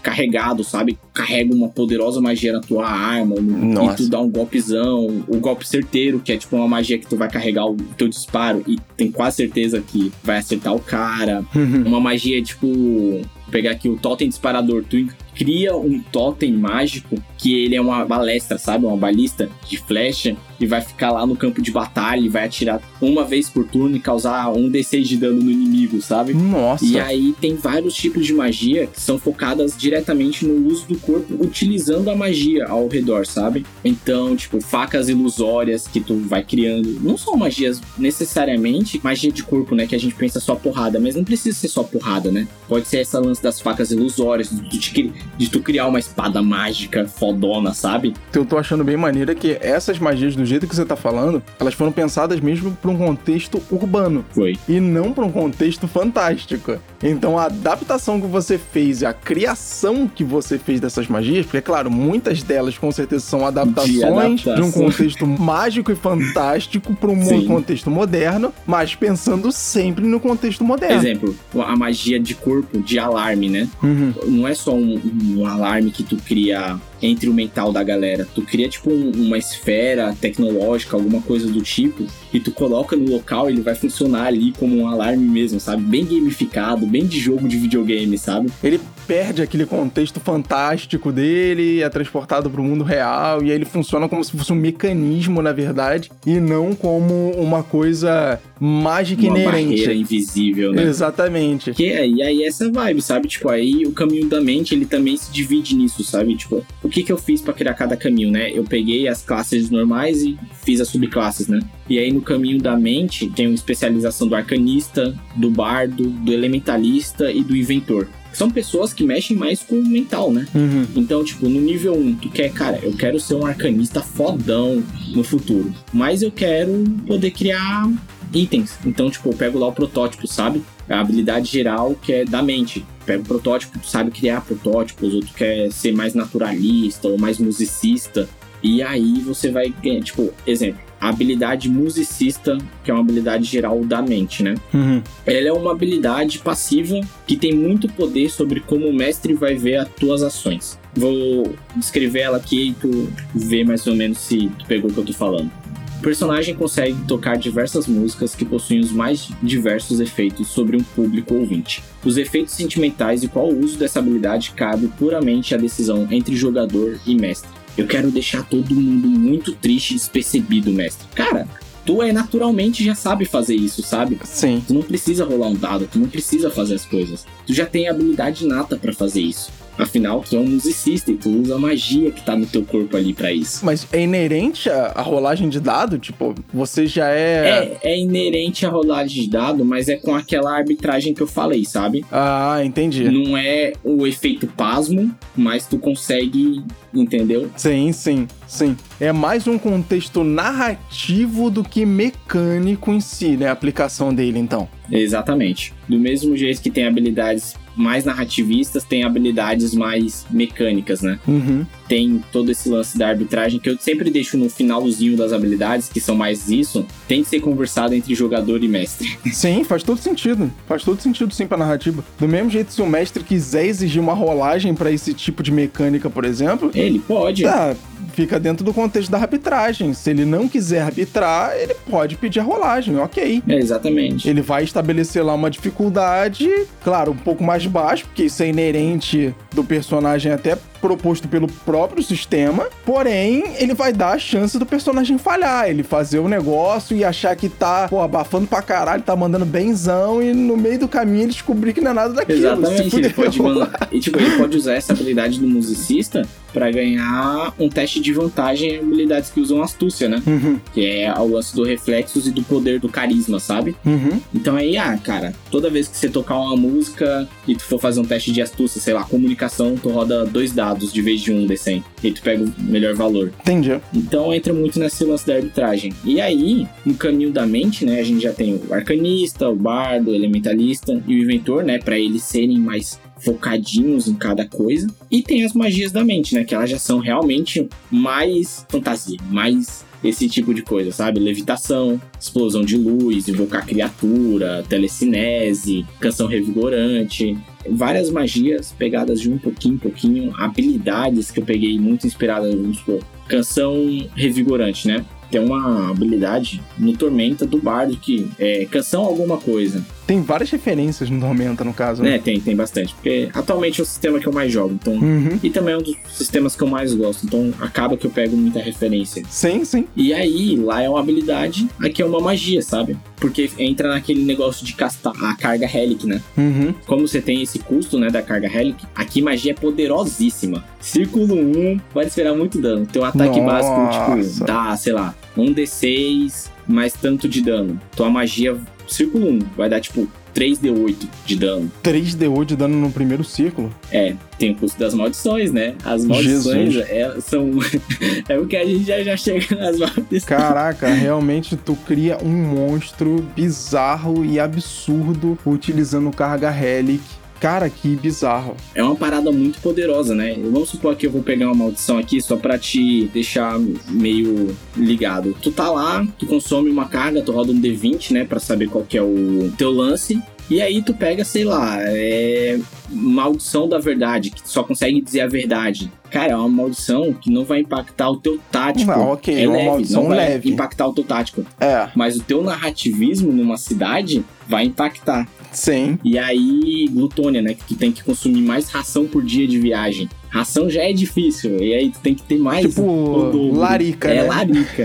carregado, sabe? Carrega uma poderosa magia na tua arma, Nossa. e tu dá um golpezão, o golpe certeiro, que é tipo uma magia que tu vai carregar o teu disparo e tem quase certeza que vai acertar o cara. Uhum. Uma magia, tipo, pegar aqui o totem disparador, tu cria um totem mágico que ele é uma balestra, sabe? Uma balista de flecha e vai ficar lá no campo de batalha e vai atirar uma vez por turno e causar um D6 de dano no inimigo, sabe? Nossa. E aí tem vários tipos de magia que são focadas diretamente no uso do corpo, utilizando a magia ao redor, sabe? Então, tipo, facas ilusórias que tu vai criando. Não são magias necessariamente magia de corpo, né? Que a gente pensa só porrada, mas não precisa ser só porrada, né? Pode ser essa lance das facas ilusórias, de, de, de tu criar uma espada mágica fodona, sabe? eu tô achando bem maneira que essas magias, do jeito que você tá falando, elas foram pensadas mesmo pra um contexto urbano. Foi. e não para um contexto fantástico. Então a adaptação que você fez e a criação que você fez dessas magias, porque é claro, muitas delas com certeza são adaptações de, adaptação. um contexto mágico e fantástico para um Sim. contexto moderno, mas pensando sempre no contexto moderno. Exemplo, a magia de corpo de alarme, né? Uhum. não é só um, um alarme que tu cria entre o mental da galera. Tu cria, tipo, um- uma esfera tecnológica, alguma coisa do tipo, e tu coloca no local, ele vai funcionar ali como um alarme mesmo, sabe? Bem gamificado, bem de jogo de videogame, sabe? Ele perde aquele contexto fantástico dele, é transportado para o mundo real, e aí ele funciona como se fosse um mecanismo, na verdade, e não como uma coisa mágica Uma inerente. barreira invisível, né? Exatamente. Que é, e aí essa vibe, sabe? Tipo, aí o caminho da mente, ele também se divide nisso, sabe? Tipo, o que que eu fiz pra criar cada caminho, né? Eu peguei as classes normais e fiz as subclasses, né? E aí no caminho da mente tem uma especialização do arcanista, do bardo, do elementalista e do inventor. São pessoas que mexem mais com o mental, né? Uhum. Então, tipo, no nível 1, tu quer, cara, eu quero ser um arcanista fodão no futuro. Mas eu quero poder criar itens. Então, tipo, eu pego lá o protótipo, sabe? A habilidade geral que é da mente. Pega o protótipo, tu sabe criar protótipos, ou tu quer ser mais naturalista, ou mais musicista. E aí você vai ganhar, tipo, exemplo, a habilidade musicista, que é uma habilidade geral da mente, né? Uhum. Ela é uma habilidade passiva que tem muito poder sobre como o mestre vai ver as tuas ações. Vou descrever ela aqui e tu vê mais ou menos se tu pegou o que eu tô falando. O personagem consegue tocar diversas músicas que possuem os mais diversos efeitos sobre um público ouvinte. Os efeitos sentimentais e qual o uso dessa habilidade cabe puramente à decisão entre jogador e mestre. Eu quero deixar todo mundo muito triste e despercebido, mestre. Cara, tu é naturalmente já sabe fazer isso, sabe? Sim. Tu não precisa rolar um dado, tu não precisa fazer as coisas. Tu já tem habilidade nata pra fazer isso. Afinal, tu é um musicista e tu usa a magia que tá no teu corpo ali pra isso. Mas é inerente a, a rolagem de dado? Tipo, você já é... É, é inerente a rolagem de dado, mas é com aquela arbitragem que eu falei, sabe? Ah, entendi. Não é o efeito pasmo, mas tu consegue, entendeu? Sim, sim. Sim. É mais um contexto narrativo do que mecânico em si, né? A aplicação dele, então. Exatamente. Do mesmo jeito que tem habilidades mais narrativistas, tem habilidades mais mecânicas, né? Uhum. Tem todo esse lance da arbitragem que eu sempre deixo no finalzinho das habilidades, que são mais isso, tem que ser conversado entre jogador e mestre. Sim, faz todo sentido. Faz todo sentido sim pra narrativa. Do mesmo jeito, se o mestre quiser exigir uma rolagem para esse tipo de mecânica, por exemplo, Ele pode. tá, fica dentro do contexto da arbitragem. Se ele não quiser arbitrar, ele pode pedir a rolagem, ok. É, exatamente. Ele vai estabelecer lá uma dificuldade, claro, um pouco mais baixo, porque isso é inerente do personagem até proposto pelo próprio sistema. Porém, ele vai dar a chance do personagem falhar, ele fazer o negócio e achar que tá, pô, abafando pra caralho, tá mandando benzão e no meio do caminho ele descobrir que não é nada daquilo. Exatamente, ele pode mandar. E tipo, ele pode usar essa habilidade do musicista pra ganhar um teste de vantagem em habilidades que usam astúcia, né? Uhum, Que é o lance do reflexos e do poder do carisma, sabe? uhum. Então aí, ah, cara, toda vez que você tocar uma música e tu for fazer um teste de astúcia, sei lá, comunicação, tu roda dois dados de vez de um D100. E tu pega o melhor valor. Entendi. Então entra muito nesse lance da arbitragem. E aí, no caminho da mente, né, a gente já tem o arcanista, o bardo, o elementalista e o inventor, né, para eles serem mais focadinhos em cada coisa. E tem as magias da mente, né, que elas já são realmente mais fantasia, mais esse tipo de coisa, sabe? Levitação, explosão de luz, invocar criatura, telecinese, canção revigorante, várias magias pegadas de um pouquinho pouquinho, habilidades que eu peguei muito inspiradas, vamos supor, canção revigorante, né? Tem uma habilidade no Tormenta do Bardo que é canção alguma coisa. Tem várias referências no Tormenta, no caso. né? Né, tem, tem bastante. Porque atualmente é o sistema que eu mais jogo, então. Uhum. E também é um dos sistemas que eu mais gosto, então acaba que eu pego muita referência. Sim, sim. E aí, lá é uma habilidade, aqui é uma magia, sabe? Porque entra naquele negócio de castar a carga Relic, né? Uhum. Como você tem esse custo, né, da carga Relic, aqui magia é poderosíssima. Círculo 1 vai esperar muito dano. Teu ataque Nossa. básico, tipo, dá, sei lá, 1d6 mais tanto de dano. Tua magia, círculo 1, vai dar, tipo, 3d8 de dano. 3D8 de dano no primeiro círculo. É, tem o custo das maldições, né? As maldições é, são. é o que a gente já, já chega nas maldições. Caraca, realmente tu cria um monstro bizarro e absurdo utilizando carga Relic. Cara, que bizarro. É uma parada muito poderosa, né? Vamos supor que eu vou pegar uma maldição aqui só pra te deixar meio ligado. Tu tá lá, tu consome uma carga, tu roda um D20, né? Pra saber qual que é o teu lance. E aí tu pega, sei lá, é. Maldição da verdade, que só consegue dizer a verdade. Cara, é uma maldição que não vai impactar o teu tático. Ah, ok, é uma leve, maldição não vai leve. impactar o teu tático. É, Mas o teu narrativismo numa cidade vai impactar. Sim. E aí, glutônia, né? Que tu tem que consumir mais ração por dia de viagem. Ração já é difícil, e aí tu tem que ter mais. Tipo, dobro. larica, É né? larica.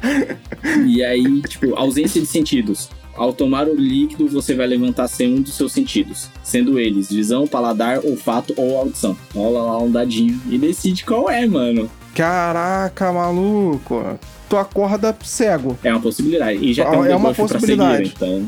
e aí, tipo, ausência de sentidos. Ao tomar o líquido, você vai levantar sem um dos seus sentidos, sendo eles visão, paladar, olfato ou audição. Rola lá um dadinho e decide qual é, mano. Caraca, maluco. Tu acorda cego. É uma possibilidade. E já Ah, tem um é uma possibilidade. seguir, então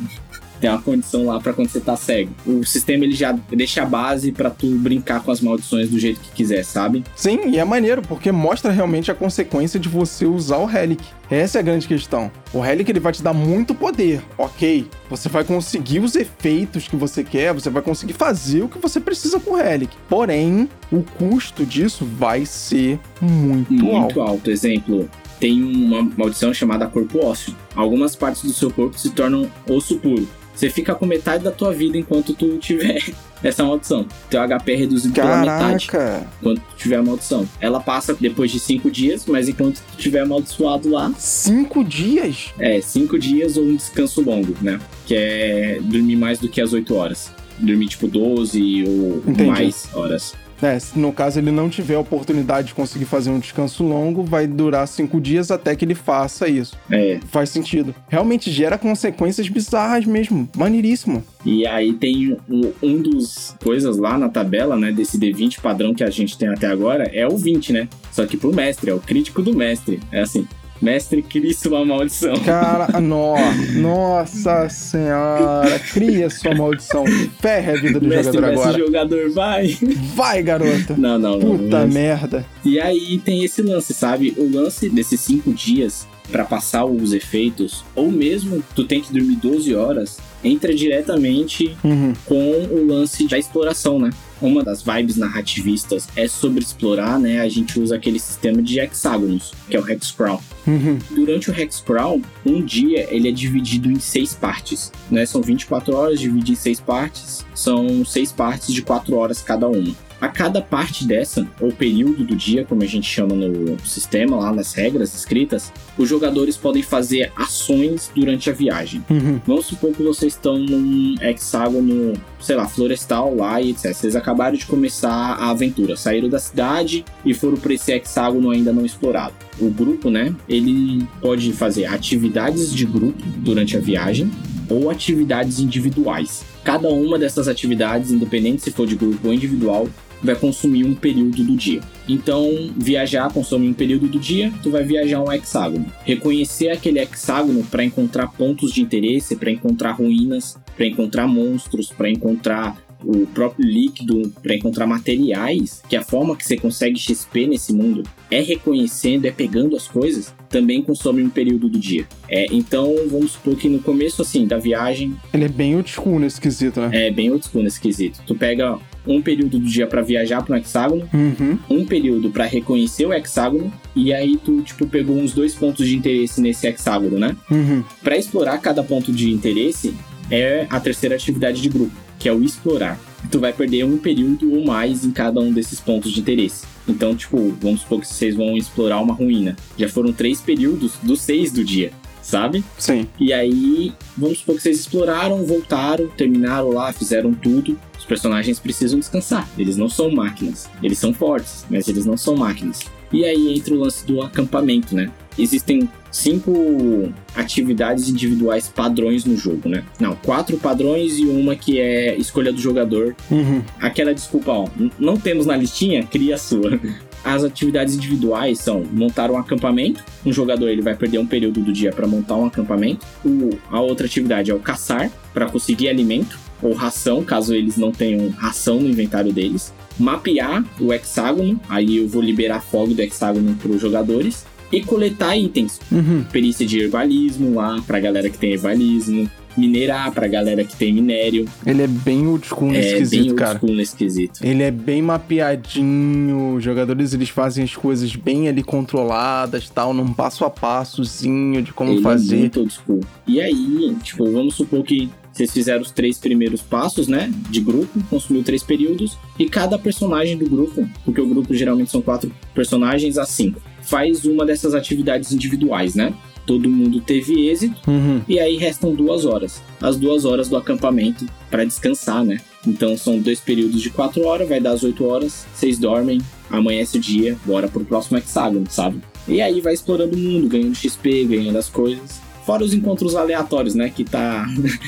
tem uma condição lá pra quando você tá cego. O sistema ele já deixa a base pra tu brincar com as maldições do jeito que quiser, sabe? Sim, e é maneiro, porque mostra realmente a consequência de você usar o Relic. Essa é a grande questão. O Relic ele vai te dar muito poder, ok? Você vai conseguir os efeitos que você quer, você vai conseguir fazer o que você precisa com o Relic. Porém, o custo disso vai ser muito, alto. Muito alto. Exemplo, tem uma maldição chamada corpo ósseo. Algumas partes do seu corpo se tornam osso puro. Você fica com metade da tua vida enquanto tu tiver essa maldição. Teu HP é reduzido pela metade Caraca! enquanto tu tiver a maldição. Ela passa depois de 5 dias, mas enquanto tu tiver amaldiçoado lá, Cinco dias? É, cinco dias ou um descanso longo, né? Que é dormir mais do que as 8 horas. Dormir tipo 12 ou Entendi. mais horas. É, se no caso ele não tiver a oportunidade de conseguir fazer um descanso longo, vai durar cinco dias até que ele faça isso. É. Faz sentido. Realmente gera consequências bizarras mesmo. Maneiríssimo. E aí tem um, um dos coisas lá na tabela, né? Desse D20 padrão que a gente tem até agora, é o 20, né? Só que pro mestre, é o crítico do mestre. É assim. Mestre, crie sua maldição. Cara, no, nossa senhora, cria sua maldição. Ferre a vida do Mestre, jogador mestre, agora. jogador, vai. Vai, garota. Não, não, não. Puta merda. E aí tem esse lance, sabe? O lance desses cinco dias pra passar os efeitos, ou mesmo tu tem que dormir 12 horas, entra diretamente Uhum. com o lance da exploração, né? Uma das vibes narrativistas é sobre explorar, né? A gente usa aquele sistema de hexágonos, que é o Hexcrawl. Uhum. Durante o Hexcrawl, um dia ele é dividido em seis partes, né? São 24 horas dividido em seis partes, são seis partes de 4 horas cada uma. A cada parte dessa, ou período do dia, como a gente chama no sistema, lá nas regras escritas, os jogadores podem fazer ações durante a viagem. Uhum. Vamos supor que vocês estão num hexágono, sei lá, florestal lá e etc. Vocês acabaram de começar a aventura, saíram da cidade e foram para esse hexágono ainda não explorado. O grupo, né, ele pode fazer atividades de grupo durante a viagem ou atividades individuais. Cada uma dessas atividades, independente se for de grupo ou individual, vai consumir um período do dia. Então, viajar consome um período do dia, tu vai viajar um hexágono. Reconhecer aquele hexágono para encontrar pontos de interesse, para encontrar ruínas, para encontrar monstros, para encontrar o próprio líquido, para encontrar materiais, que a forma que você consegue XP nesse mundo é reconhecendo, é pegando as coisas, também consome um período do dia. É, então, vamos supor que no começo assim da viagem, Ele é bem old school nesse quesito, né? é bem old school nesse quesito. Tu pega um período do dia para viajar para um hexágono, Uhum. um período para reconhecer o hexágono e aí tu tipo pegou uns dois pontos de interesse nesse hexágono, né? Uhum. Para explorar cada ponto de interesse é a terceira atividade de grupo, que é o explorar. Tu vai perder um período ou mais em cada um desses pontos de interesse. Então, tipo, vamos supor que vocês vão explorar uma ruína. Já foram três períodos dos seis do dia, sabe? Sim. E aí, vamos supor que vocês exploraram, voltaram, terminaram lá, fizeram tudo. Os personagens precisam descansar. Eles não são máquinas. Eles são fortes, mas eles não são máquinas. E aí entra o lance do acampamento, né? Existem cinco atividades individuais padrões no jogo, né? Não, quatro padrões e uma que é escolha do jogador. Uhum. Aquela desculpa, ó, não temos na listinha, cria a sua. As atividades individuais são montar um acampamento. Um jogador ele vai perder um período do dia para montar um acampamento. O, a outra atividade é o caçar para conseguir alimento ou ração, caso eles não tenham ração no inventário deles. Mapear o hexágono, aí eu vou liberar fogo do hexágono para os jogadores. E coletar itens, Uhum. perícia de herbalismo lá pra galera que tem herbalismo, minerar pra galera que tem minério. Ele é bem old school nesse é bem quesito, cara. school nesse quesito. Ele é bem mapeadinho, os jogadores eles fazem as coisas bem ali controladas, tal, num passo a passozinho de como Ele é fazer. muito old school. E aí, tipo, vamos supor que vocês fizeram os três primeiros passos, né? De grupo, consumiu três períodos, e cada personagem do grupo, porque o grupo geralmente são quatro personagens a cinco, faz uma dessas atividades individuais, né? Todo mundo teve êxito, Uhum. e aí restam duas horas. As duas horas do acampamento para descansar, né? Então são dois períodos de quatro horas, vai dar as oito horas, vocês dormem, amanhece o dia, bora pro próximo hexágono, sabe? E aí vai explorando o mundo, ganhando XP, ganhando as coisas. Fora os encontros aleatórios, né? Que tá.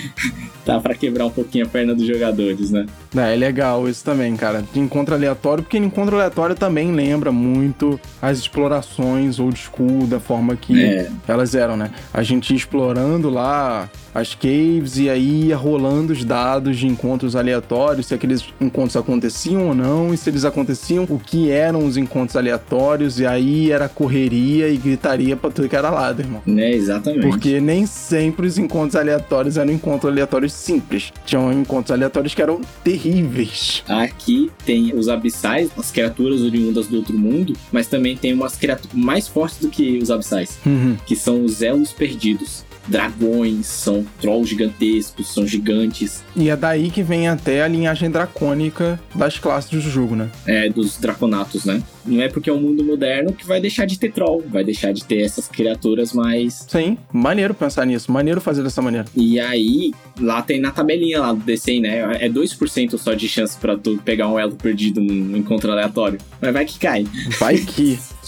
tá pra quebrar um pouquinho a perna dos jogadores, né? É, é legal isso também, cara. De encontro aleatório, porque encontro aleatório também lembra muito as explorações old school, da forma que É. elas eram, né? A gente ia explorando lá as caves e aí ia rolando os dados de encontros aleatórios, se aqueles encontros aconteciam ou não, e se eles aconteciam, o que eram os encontros aleatórios, e aí era correria e gritaria pra tudo que era lado, irmão. Né, exatamente. Porque nem sempre os encontros aleatórios eram encontros aleatórios simples. Tinham encontros aleatórios que eram terríveis. Aqui tem os abissais, as criaturas oriundas do outro mundo, mas também tem umas criaturas mais fortes do que os abissais. Uhum. que são os elos perdidos. Dragões, são trolls gigantescos, são gigantes, E é daí que vem até a linhagem dracônica das classes do jogo, né? é, dos draconatos, né? Não é porque é um mundo moderno que vai deixar de ter troll, vai deixar de ter essas criaturas mais. Sim, maneiro pensar nisso, maneiro fazer dessa maneira. E aí, lá tem na tabelinha lá do DC, né? É 2% só de chance pra tu pegar um elo perdido num encontro aleatório. Mas vai que cai. Vai que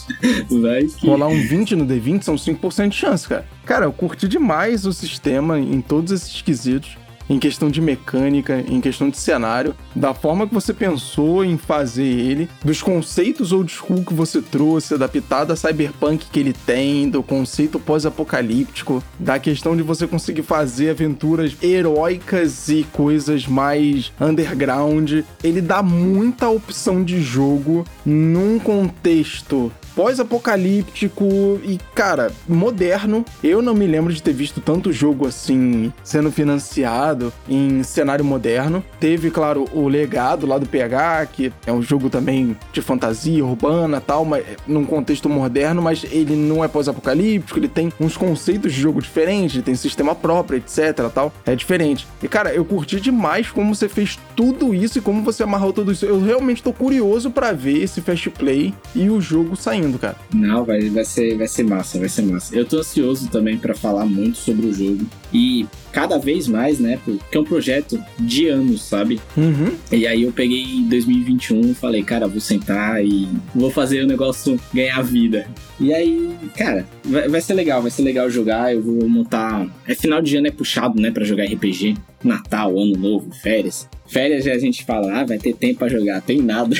Vai que. rolar um 20 no D20 são 5% de chance, cara. Cara, eu curti demais o sistema em todos esses quesitos. em questão de mecânica, em questão de cenário, da forma que você pensou em fazer ele, dos conceitos old school que você trouxe, adaptado a cyberpunk que ele tem, do conceito pós-apocalíptico, da questão de você conseguir fazer aventuras heróicas e coisas mais underground. Ele dá muita opção de jogo num contexto pós-apocalíptico e, cara, moderno. Eu não me lembro de ter visto tanto jogo assim sendo financiado em cenário moderno. Teve, claro, o legado lá do PH, que é um jogo também de fantasia urbana tal, mas num contexto moderno, mas ele não é pós-apocalíptico, ele tem uns conceitos de jogo diferentes, ele tem sistema próprio, etc, tal. É diferente. E, cara, eu curti demais como você fez tudo isso e como você amarrou tudo isso. Eu realmente tô curioso para ver esse Fast Play e o jogo saindo indo, cara. Não, vai, vai, ser, vai ser massa, vai ser massa. Eu tô ansioso também para falar muito sobre o jogo. E cada vez mais, né? Porque é um projeto de anos, sabe? Uhum. E aí eu peguei em 2021 e falei, cara, vou sentar e vou fazer o negócio ganhar vida. E aí, cara, vai, vai ser legal, vai ser legal jogar. Eu vou montar. É final de ano é puxado, né, para jogar RPG. Natal, Ano Novo, férias. Férias a gente fala, ah, vai ter tempo para jogar, tem nada.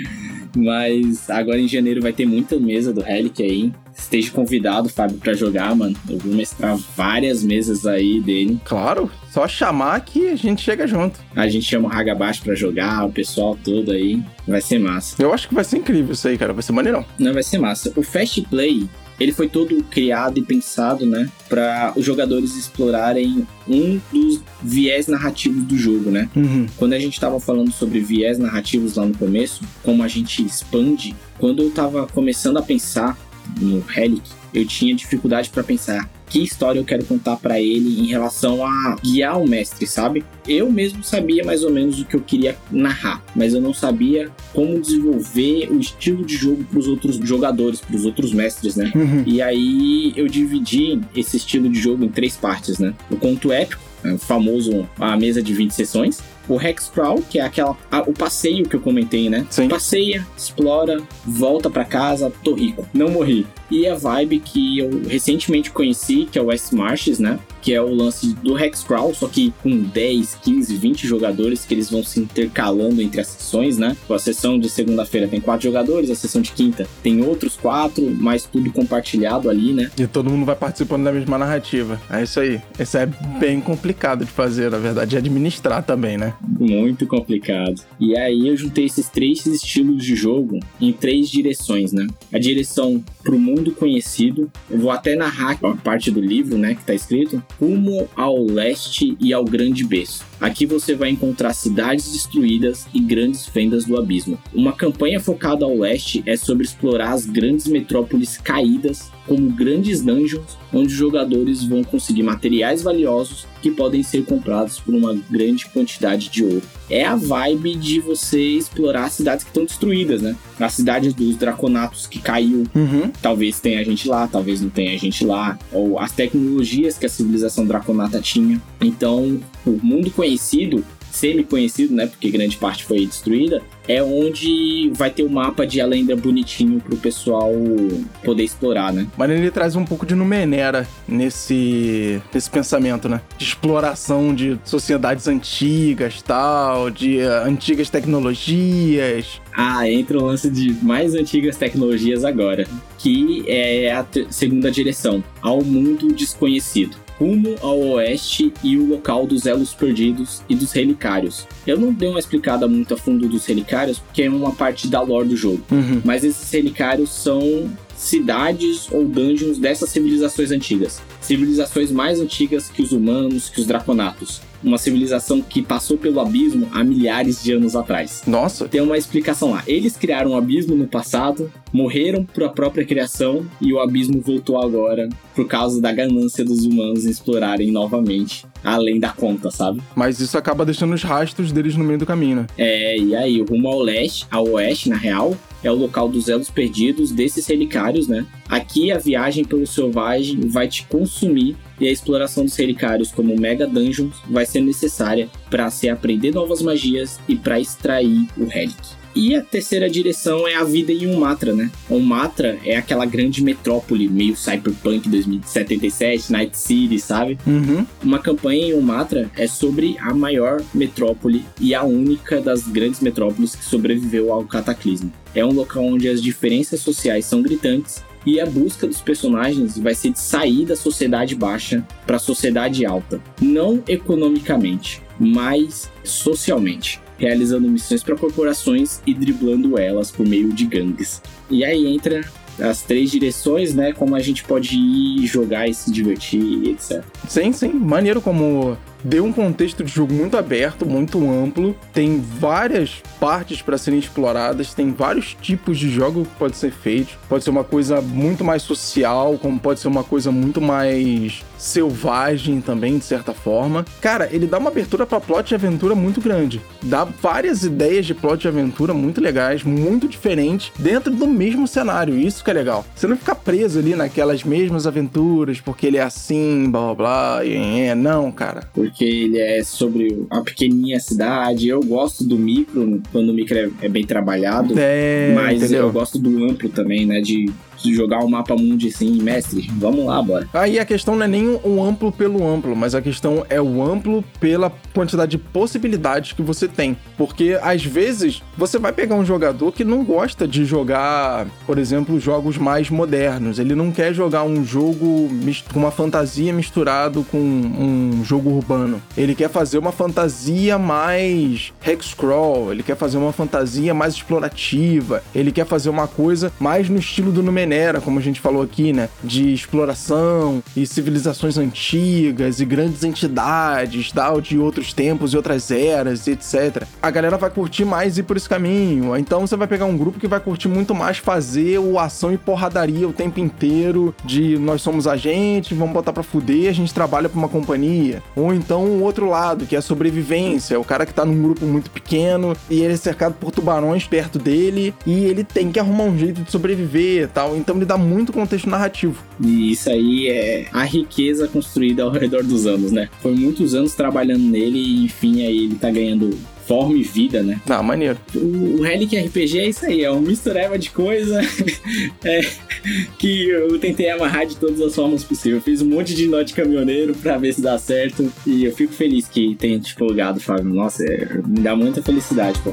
Mas agora em janeiro vai ter muita mesa do Relic aí. Esteja convidado, Fábio, para jogar, mano. Eu vou mestrar várias mesas aí dele. Claro, só chamar que a gente chega junto. A gente chama o Hagabash pra jogar, o pessoal todo aí. Vai ser massa. Eu acho que vai ser incrível isso aí, cara. Vai ser maneirão. Não, vai ser massa. O Fast Play, ele foi todo criado e pensado, né, para os jogadores explorarem um dos viés narrativos do jogo, né? Uhum. Quando a gente estava falando sobre viés narrativos lá no começo, como a gente expande, quando eu estava começando a pensar no Relic, eu tinha dificuldade para pensar que história eu quero contar para ele em relação a guiar o mestre, sabe? Eu mesmo sabia mais ou menos o que eu queria narrar, mas eu não sabia como desenvolver o estilo de jogo para os outros jogadores, para os outros mestres, né? Uhum. E aí eu dividi esse estilo de jogo em três partes, né? O conto épico, o famoso a mesa de 20 sessões, o Hexcrawl, que é aquela a, o passeio que eu comentei, né? Sim. Passeia, explora, volta para casa, tô rico, não morri. E a vibe que eu recentemente conheci, que é o West Marches, né? Que é o lance do Hexcrawl, só que com 10, 15, 20 jogadores que eles vão se intercalando entre as sessões, né? A sessão de segunda-feira tem quatro jogadores, a sessão de quinta tem outros quatro, mas tudo compartilhado ali, né? E todo mundo vai participando da mesma narrativa. É isso aí. Isso é bem complicado de fazer, na verdade, de administrar também, né? Muito complicado. E aí eu juntei esses três estilos de jogo em três direções, né? A direção pro mundo conhecido, eu vou até narrar a parte do livro, né, que tá escrito, rumo ao leste e ao grande berço. Aqui você vai encontrar cidades destruídas e grandes fendas do abismo. Uma campanha focada ao leste é sobre explorar as grandes metrópoles caídas como grandes dungeons, onde os jogadores vão conseguir materiais valiosos que podem ser comprados por uma grande quantidade de ouro. É a vibe de você explorar cidades que estão destruídas, né? As cidades dos draconatos que caiu, Uhum. talvez tenha gente lá, talvez não tenha gente lá, ou as tecnologias que a civilização draconata tinha. Então, o mundo conhecido, semi-conhecido, né, porque grande parte foi destruída, é onde vai ter o mapa de Alendra bonitinho pro pessoal poder explorar, né? Mas ele traz um pouco de Numenera nesse, nesse pensamento, né? De exploração de sociedades antigas, tal, de eh, antigas tecnologias. Ah, entra o lance de mais antigas tecnologias agora, que é a segunda direção, ao mundo desconhecido. Rumo ao oeste e o local dos elos perdidos e dos relicários. Eu não dei uma explicada muito a fundo dos relicários, porque é uma parte da lore do jogo. Uhum. Mas esses relicários são cidades ou dungeons dessas civilizações antigas. Civilizações mais antigas que os humanos, que os draconatos. Uma civilização que passou pelo abismo há milhares de anos atrás. Nossa, Tem uma explicação lá. Eles criaram o abismo no passado, morreram por a própria criação e o abismo voltou agora por causa da ganância dos humanos em explorarem novamente, além da conta, sabe? mas isso acaba deixando os rastros deles no meio do caminho, né? É, e aí, rumo ao leste, ao oeste, na real, é o local dos elos perdidos desses relicários, né? Aqui a viagem pelo selvagem vai te consumir e a exploração dos relicários como Mega Dungeons vai ser necessária para se aprender novas magias e para extrair o Relic. E a terceira direção é a vida em Umatra, né? Umatra é aquela grande metrópole, meio cyberpunk 2077, Night City, sabe? Uhum. Uma campanha em Umatra é sobre a maior metrópole e a única das grandes metrópoles que sobreviveu ao cataclismo. É um local onde as diferenças sociais são gritantes e a busca dos personagens vai ser de sair da sociedade baixa para a sociedade alta, não economicamente, mas socialmente realizando missões para corporações e driblando elas por meio de gangues. E aí entra as três direções, né? Como a gente pode ir jogar e se divertir, etc. Sim, sim. Maneiro como deu um contexto de jogo muito aberto, muito amplo, tem várias partes para serem exploradas, tem vários tipos de jogo que pode ser feito. Pode ser uma coisa muito mais social, como pode ser uma coisa muito mais selvagem também, de certa forma. Cara, ele dá uma abertura para plot de aventura muito grande. Dá várias ideias de plot de aventura muito legais, muito diferentes, dentro do mesmo cenário. Isso que é legal. Você não fica preso ali naquelas mesmas aventuras, porque ele é assim, blá blá blá, e é, não, cara porque ele é sobre a pequenininha cidade. Eu gosto do micro, quando o micro é, é bem trabalhado. É, mas entendeu? eu gosto do amplo também, né? De jogar o mapa mundi assim, mestre, vamos lá, bora. Aí a questão não é nem o amplo pelo amplo, mas a questão é o amplo pela quantidade de possibilidades que você tem. Porque às vezes você vai pegar um jogador que não gosta de jogar, por exemplo, jogos mais modernos. Ele não quer jogar um jogo com uma fantasia misturado com um jogo urbano. Ele quer fazer uma fantasia mais hexcrawl, ele quer fazer uma fantasia mais explorativa, ele quer fazer uma coisa mais no estilo do Numenera Como a gente falou aqui, né? De exploração e civilizações antigas e grandes entidades, tal, de outros tempos e outras eras, etc. A galera vai curtir mais ir por esse caminho. Então você vai pegar um grupo que vai curtir muito mais fazer o ação e porradaria o tempo inteiro, de nós somos agentes, vamos botar pra fuder, a gente trabalha pra uma companhia. Ou então o outro lado, que é a sobrevivência, o cara que tá num grupo muito pequeno e ele é cercado por tubarões perto dele e ele tem que arrumar um jeito de sobreviver tal. Então ele dá muito contexto narrativo. E isso aí é a riqueza construída ao redor dos anos, né? Foi muitos anos trabalhando nele e enfim aí ele tá ganhando forma e vida, né? Ah, maneiro. O, o Relic RPG é isso aí, é uma mistureba de coisa é, que eu tentei amarrar de todas as formas possíveis. fiz um monte de nó de caminhoneiro pra ver se dá certo e eu fico feliz que tenha te plugado, Fábio. Nossa, é, me dá muita felicidade, pô.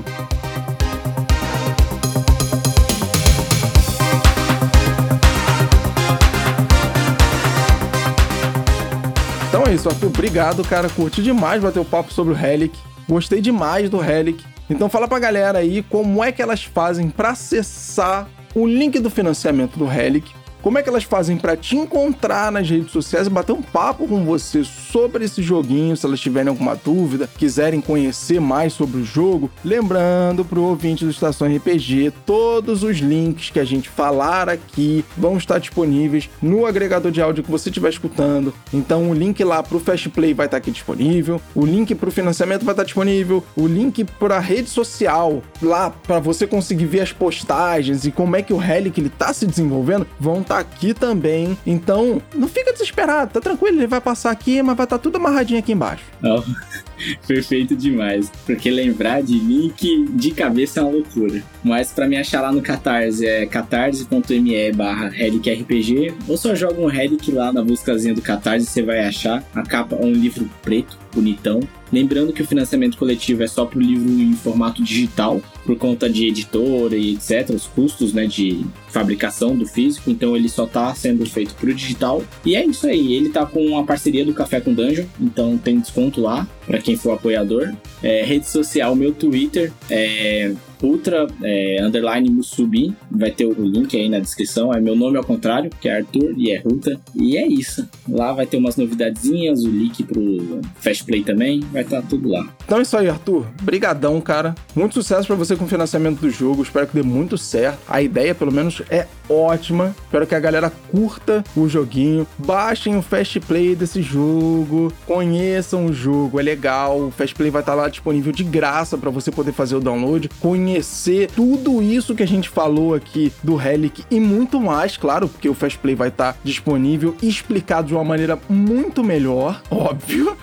É isso, Arthur. Obrigado, cara. Curti demais bater o papo sobre o Relic. Gostei demais do Relic. Então fala pra galera aí como é que elas fazem para acessar o link do financiamento do Relic como é que elas fazem para te encontrar nas redes sociais e bater um papo com você sobre esse joguinho, se elas tiverem alguma dúvida, quiserem conhecer mais sobre o jogo? Lembrando pro ouvinte do Estação RPG, todos os links que a gente falar aqui vão estar disponíveis no agregador de áudio que você estiver escutando. Então o link lá pro Fast Play vai estar aqui disponível, o link pro financiamento vai estar disponível, o link para rede social lá para você conseguir ver as postagens e como é que o Relic ele tá se desenvolvendo, vão tá aqui também. Então, não fica desesperado, tá tranquilo, ele vai passar aqui, mas vai estar tá tudo amarradinho aqui embaixo. Oh, perfeito demais. Porque lembrar de link de cabeça é uma loucura. Mas para me achar lá no Catarse é catarse.me barra RPG ou só joga um Relic lá na buscazinha do Catarse você vai achar. A capa é um livro preto, bonitão. Lembrando que o financiamento coletivo é só para o livro em formato digital, por conta de editora e etc., os custos né, de fabricação do físico, então ele só está sendo feito para o digital. E é isso aí, ele está com a parceria do Café com Dungeon, então tem desconto lá para quem for apoiador. É, rede social, meu Twitter é Ultra é, Underline Musubi. Vai ter o link aí na descrição. É meu nome ao contrário, que é Arthur e é Ruta. E é isso. Lá vai ter umas novidadezinhas, o link pro Fast Play também. Vai estar tá tudo lá. Então é isso aí, Arthur. Brigadão, cara. Muito sucesso para você com o financiamento do jogo. Espero que dê muito certo. A ideia, pelo menos, é ótima. Espero que a galera curta o joguinho. Baixem o Fast Play desse jogo. Conheçam o jogo. É legal. O Fast Play vai estar lá disponível de graça para você poder fazer o download, conhecer tudo isso que a gente falou aqui do Relic e muito mais, claro, porque o Fast Play vai estar disponível e explicado de uma maneira muito melhor, óbvio.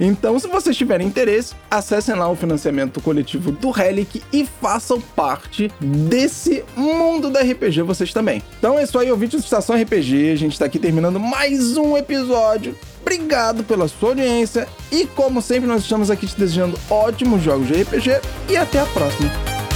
Então, se vocês tiverem interesse, acessem lá o financiamento coletivo do Relic e façam parte desse mundo da RPG vocês também. Então é isso aí, ouvintes do Estação RPG. A gente tá aqui terminando mais um episódio. Obrigado pela sua audiência e como sempre nós estamos aqui te desejando ótimos jogos de RPG e até a próxima.